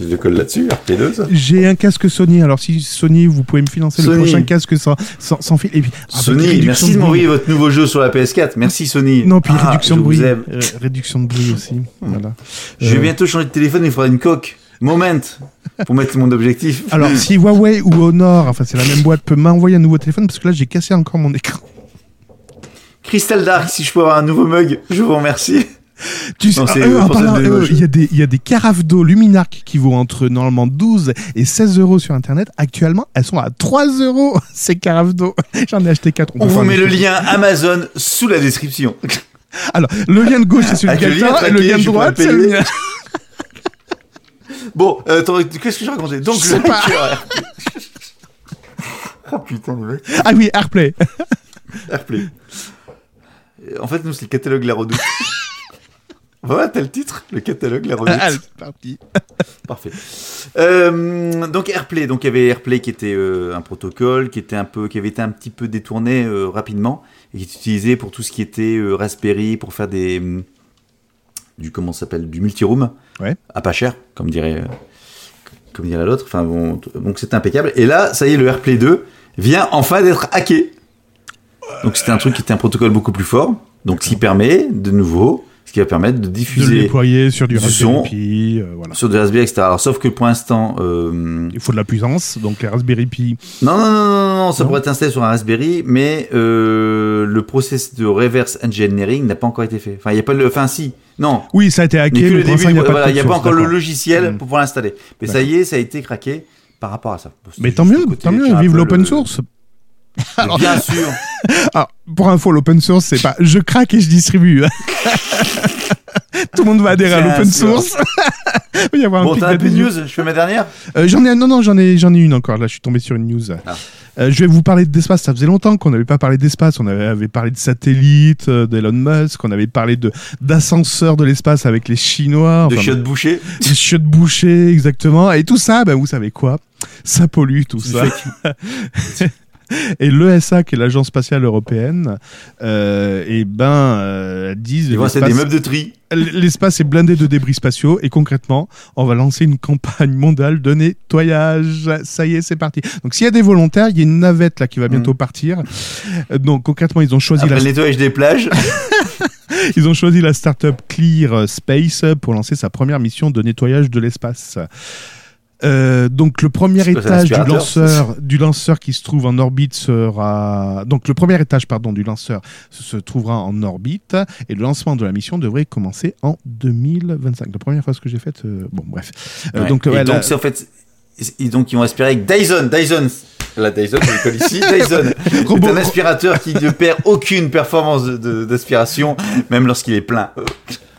je le colle là-dessus, AirPlay 2, ça. J'ai un casque Sony. Alors si Sony, vous pouvez me financer le prochain casque sans, sans, sans fil. Et puis avec Sony, merci de m'envoyer votre nouveau jeu sur la PS4. Merci Sony. Non, puis Ah, réduction de bruit. aime. Euh, réduction de bruit aussi. Voilà. Je vais Euh, bientôt changer de téléphone, il faudra une coque. Moment pour mettre mon objectif. Alors, si Huawei ou Honor, enfin c'est la même boîte, peut m'envoyer un nouveau téléphone, parce que là j'ai cassé encore mon écran. Crystal Dark, si je peux avoir un nouveau mug, je vous remercie. Tu sais, démoche. il y, a des- y a des carafes d'eau Luminarc qui vaut entre normalement 12 et 16 euros sur internet. Actuellement, elles sont à 3 euros ces carafes d'eau. J'en ai acheté 4. On vous met le lien Amazon sous la description. Alors, le lien de gauche c'est celui de lien Gaëtan et le lien de droite c'est le mien. Bon, euh, qu'est-ce que je racontais Donc, Je sais le pas. oh putain, le mec. Ah oui, Airplay. Airplay. En fait, nous, c'est le catalogue La Redoute. Voilà, t'as le titre, le catalogue La Redoute. Allez, c'est parti. Parfait. Euh, donc Airplay, donc il y avait Airplay qui était euh, un protocole qui était un peu, qui avait été un petit peu détourné euh, rapidement et qui est utilisé pour tout ce qui était Raspberry pour faire des hum, du comment s'appelle du multiroom, Ouais. à pas cher, comme dirait comme dirait l'autre. Enfin bon, donc c'était impeccable. Et là, ça y est, le Airplay 2 vient enfin d'être hacké. Donc c'était un truc qui était un protocole beaucoup plus fort. Donc ce qui permet de nouveau, ce qui va permettre de De le diffuser déployer sur du du Raspberry. Pi, euh, voilà. sur des Raspberry, etc. Alors sauf que pour l'instant, euh, Il faut de la puissance, donc les Raspberry Pi. Non, non, non, non, non, ça Non. pourrait être installé sur un Raspberry, mais euh, le process de reverse engineering n'a pas encore été fait. Enfin, il n'y a pas le. Enfin, si, non. Oui, ça a été hacké, mais le début, il n'y a pas, voilà, de a pas source, encore le logiciel Mm. pour pouvoir l'installer. Mais ça y est, ça a été craqué par rapport à ça. Bon, Mais tant mieux, tant mieux, vive l'open le- Mais Bien sûr. Alors, pour info, l'open source, c'est pas je craque et je distribue. Tout le monde va adhérer à l'open source. Il va y avoir un Bon, pic t'as un peu de news? Je fais ma dernière? Euh, j'en ai, non, non, j'en ai, j'en ai une encore. Là, je suis tombé sur une news. Ah. Euh, je vais vous parler d'espace. Ça faisait longtemps qu'on n'avait pas parlé d'espace. On avait, avait parlé de satellites, euh, d'Elon Musk. On avait parlé de d'ascenseurs de l'espace avec les Chinois. De Enfin, chiottes bouchées des chiottes bouchées, exactement. Et tout ça, ben, vous savez quoi? Ça pollue tout ça. Et l'ESA, qui est l'agence spatiale européenne, euh, et ben, euh, disent Ils vont c'est des meubles de tri. l'espace est blindé de débris spatiaux et concrètement, on va lancer une campagne mondiale de nettoyage. Ça y est, c'est parti. Donc s'il y a des volontaires, il y a une navette là qui va bientôt partir. Euh, Donc concrètement, ils ont choisi Après la le nettoyage des plages. Ils ont choisi la startup Clear Space pour lancer sa première mission de nettoyage de l'espace. Euh, donc le premier étage du lanceur, du lanceur qui se trouve en orbite sera donc le premier étage pardon du lanceur se, trouvera en orbite et le lancement de la mission devrait commencer en 2025. La première fois que j'ai faite, euh, bon bref. Euh, Ouais. donc, Et ouais, donc c'est en fait, ils, donc ils vont aspirer avec Dyson, Dyson. La Dyson, je le colle ici, Dyson. C'est un aspirateur qui ne perd aucune performance d'aspiration, même lorsqu'il est plein. Euh,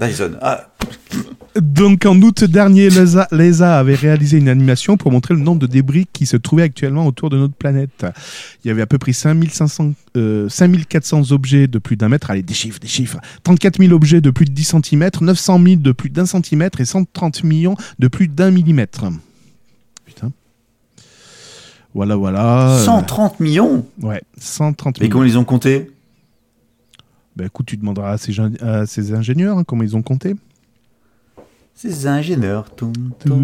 Dyson. Ah, Donc en août dernier, l'ESA, l'ESA avait réalisé une animation pour montrer le nombre de débris qui se trouvaient actuellement autour de notre planète. Il y avait à peu près 5500, euh, 5400 objets de plus d'un mètre, allez des chiffres, des chiffres, 34 000 objets de plus de 10 cm, 900 000 de plus d'un centimètre et 130 millions de plus d'un millimètre. Putain. Voilà, voilà. Euh, 130 millions? Ouais, 130 Mais millions. comment ils ont compté? Bah écoute, tu demanderas à ces, gen- à ces ingénieurs hein, comment ils ont compté. Ces ingénieurs. Donc comment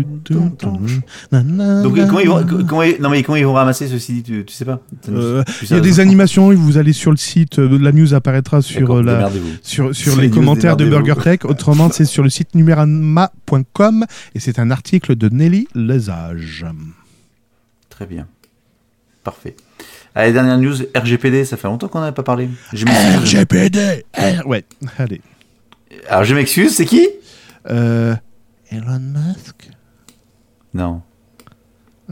ils vont, comment ils- non mais comment ils vont ramasser ceci dit, tu, tu sais pas? Euh, Tu Il y a des animations, vous allez sur le site, euh, la news apparaîtra sur, D'accord, euh, la, démerdez-vous. sur, sur les news, commentaires de démerdez-vous. BurgerTech. Autrement, c'est sur le site numérama.com et c'est un article de Nelly Lesage. Très bien. Parfait. Allez, dernière news, RGPD, ça fait longtemps qu'on n'en a pas parlé. Je m'excuse. RGPD R- Ouais, allez. Alors je m'excuse, c'est qui? Euh, Elon Musk Non.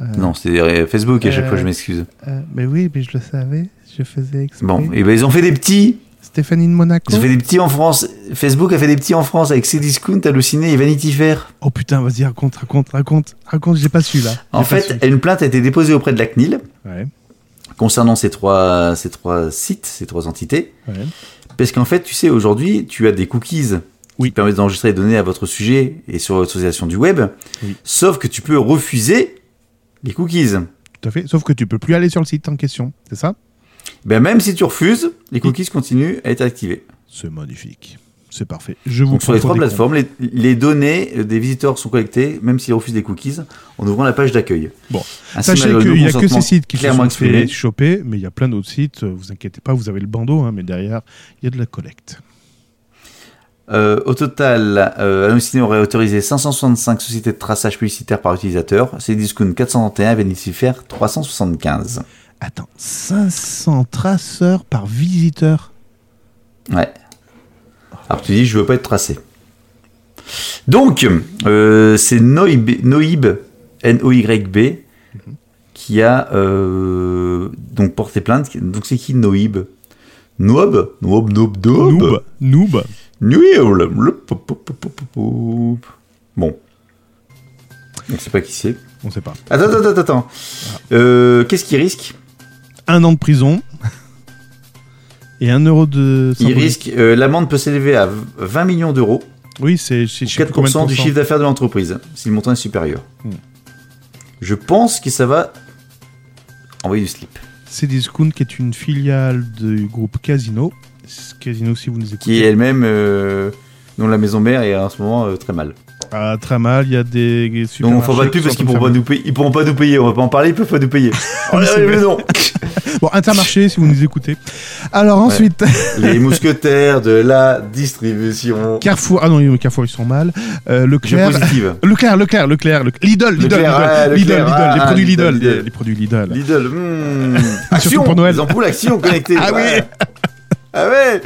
Euh, Non, c'est Facebook à chaque fois je m'excuse. euh, Mais oui, mais je le savais, je faisais exprès. Bon, et ben ils ont fait des petits. Stéphanie de Monaco Ils ont fait des petits en France. Facebook a fait des petits en France avec Cdiscount, Halluciné et Vanity Fair. Oh putain, vas-y, raconte, raconte, raconte, raconte, j'ai pas su là. En fait, une plainte a été déposée auprès de la CNIL. Ouais, concernant ces trois, ces trois sites, ces trois entités. ouais. Parce qu'en fait, tu sais, aujourd'hui, tu as des cookies Oui. qui permettent d'enregistrer les données à votre sujet et sur l'autorisation du web. Oui. Sauf que tu peux refuser les cookies. Tout à fait. Sauf que tu peux plus aller sur le site en question, c'est ça? Ben, même si tu refuses, les cookies continuent à être activés. C'est magnifique. C'est parfait. Je vous Donc sur les trois plateformes, les, les données des visiteurs sont collectées, même s'ils refusent des cookies, en ouvrant la page d'accueil. Bon. Ainsi, Sachez qu'il n'y a que ces sites qui se sont fait choper, mais il y a plein d'autres sites. euh, Vous inquiétez pas, vous avez le bandeau, hein, mais derrière, il y a de la collecte. Euh, au total, euh, Halluciné aurait autorisé 565 sociétés de traçage publicitaire par utilisateur, Cdiscount 431, Vanity Fair 375. Attends, 500 traceurs par visiteur? Ouais. Alors tu dis, je veux pas être tracé. Donc, euh, c'est Noib, Noib, N-O-Y-B, qui a euh, donc porté plainte. Donc c'est qui Noib? Noib? Noib, Noib, Noib Noob. Noob. Bon. On sait pas qui c'est. On sait pas. Attends, attends, attends, attends. Euh, Qu'est-ce qu'il risque? Un an de prison. Et un euro de. Il risque, euh, l'amende peut s'élever à 20 millions d'euros. Oui, c'est. je sais plus combien de 4% du chiffre d'affaires de l'entreprise, si le montant est supérieur. Hmm. Je pense que ça va envoyer du slip. C'est Discount qui est une filiale du groupe Casino. Casino, si vous nous écoutez. Qui est elle-même, euh, dont la maison mère est en ce moment euh, très mal. Ah, très mal, il y a des Donc on fera pas de pub parce qu'ils pourront pas nous payer. Ils pourront pas nous payer, on va pas en parler, ils peuvent pas nous payer. Mais non. Bon, Intermarché, si vous nous écoutez. Alors ensuite, Les mousquetaires de la distribution. Carrefour. Ah non, Carrefour, ils sont mal. Euh, Leclerc. Leclerc, Leclerc, Leclerc, Leclerc. Lidl, Lidl, Lidl, ah, Lidl, Lidl, ah, les produits Lidl, Lidl, Lidl. les, produits Lidl. Lidl, surtout action pour Noël. Les ampoules action connectées. Ah oui. Ah ouais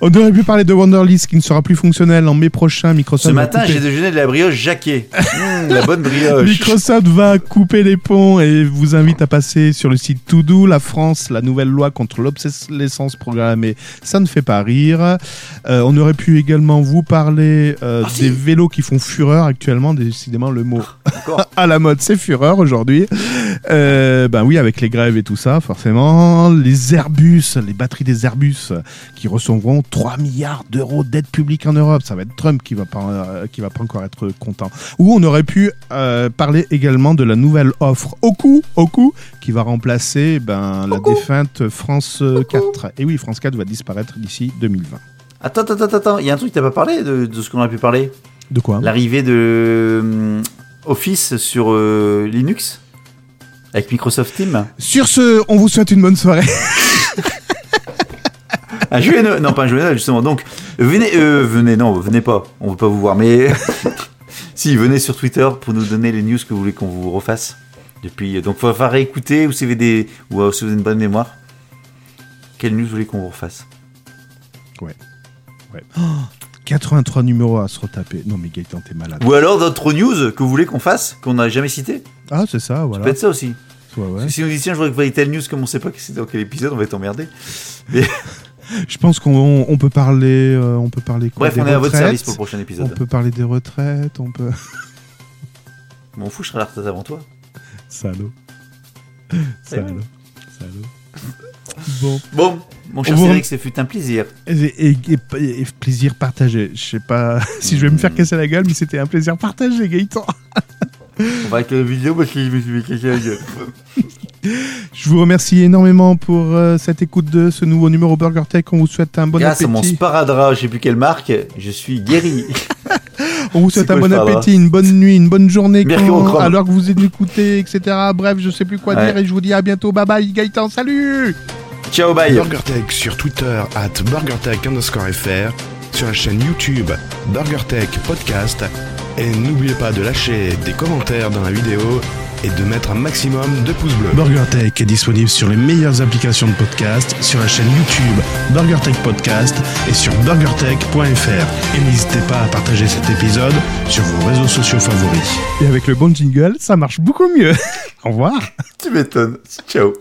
On aurait pu parler de Wonderlist qui ne sera plus fonctionnel en mai prochain. Microsoft Ce matin, couper- j'ai déjeuné de la brioche Jacquet. Mmh, la bonne brioche. Microsoft va couper les ponts et vous invite à passer sur le site Todo. La France, la nouvelle loi contre l'obsolescence programmée, ça ne fait pas rire. Euh, on aurait pu également vous parler euh, Ah, si. des vélos qui font fureur actuellement. Décidément, le mot Encore. à la mode, c'est fureur aujourd'hui. Euh, ben oui, avec les grèves et tout ça, forcément. Les Airbus, les batteries des Airbus qui recevront 3 milliards d'euros d'aide publique en Europe. Ça va être Trump qui va pas, euh, qui va pas encore être content. Ou on aurait pu euh, parler également de la nouvelle offre Oku, Oku qui va remplacer ben, la défunte France euh, 4. Et oui, France 4 va disparaître d'ici 2020. Attends, attends, attends, attends. Il y a un truc que t'as pas parlé de, de ce qu'on aurait pu parler? De quoi? L'arrivée de hum, Office sur euh, Linux? Avec Microsoft Teams. Sur ce, on vous souhaite une bonne soirée. Un joyeux Noël. Non, pas un joyeux Noël, justement. Donc, venez, euh, venez, non, venez pas. On veut pas vous voir, mais. si, venez sur Twitter pour nous donner les news que vous voulez qu'on vous refasse. Depuis, donc, il va falloir réécouter ou si vous avez, des, ou, euh, si vous avez une bonne mémoire. Quelle news vous voulez qu'on vous refasse? 83 numéros à se retaper. Non, mais Gaëtan, t'es malade. Ou alors d'autres news que vous voulez qu'on fasse, qu'on n'a jamais cité Ah, c'est ça, Ça voilà. peut être ça aussi. Ouais. Si on dit tiens, je voudrais que vous voyez telle news comme on sait pas que c'est dans quel épisode, on va être emmerdé. Je pense qu'on on peut parler. euh, on peut parler quoi Bref, des on est à votre service pour le prochain On épisode. peut parler des retraites, on peut. M'en fous, je serai à la retraite avant toi. Salaud. Salaud. Salaud. Bon. Bon, mon cher On Cédric, ce fut un plaisir. Et, et- et- et plaisir partagé. Je sais pas si je vais me faire casser la gueule, mais c'était un plaisir partagé, Gaëtan. On va avec la vidéo parce que je me suis fait casser la gueule. Je vous remercie énormément pour euh, cette écoute de ce nouveau numéro Burger Tech. On vous souhaite un bon Grâce à mon appétit. sparadrap, je sais plus quelle marque, je suis guéri. On vous souhaite un bon appétit, une bonne nuit, une bonne journée quand, alors que vous écoutez, etc. Bref, je sais plus quoi Ouais. dire et je vous dis à bientôt. Bye bye, Gaëtan. Salut Ciao, bye. BurgerTech sur Twitter at BurgerTech underscore FR, sur la chaîne YouTube BurgerTech Podcast, et n'oubliez pas de lâcher des commentaires dans la vidéo et de mettre un maximum de pouces bleus. BurgerTech est disponible sur les meilleures applications de podcast, sur la chaîne YouTube BurgerTech Podcast et sur BurgerTech.fr. Et n'hésitez pas à partager cet épisode sur vos réseaux sociaux favoris. Et avec le bon jingle, ça marche beaucoup mieux. Au revoir Tu m'étonnes. Ciao.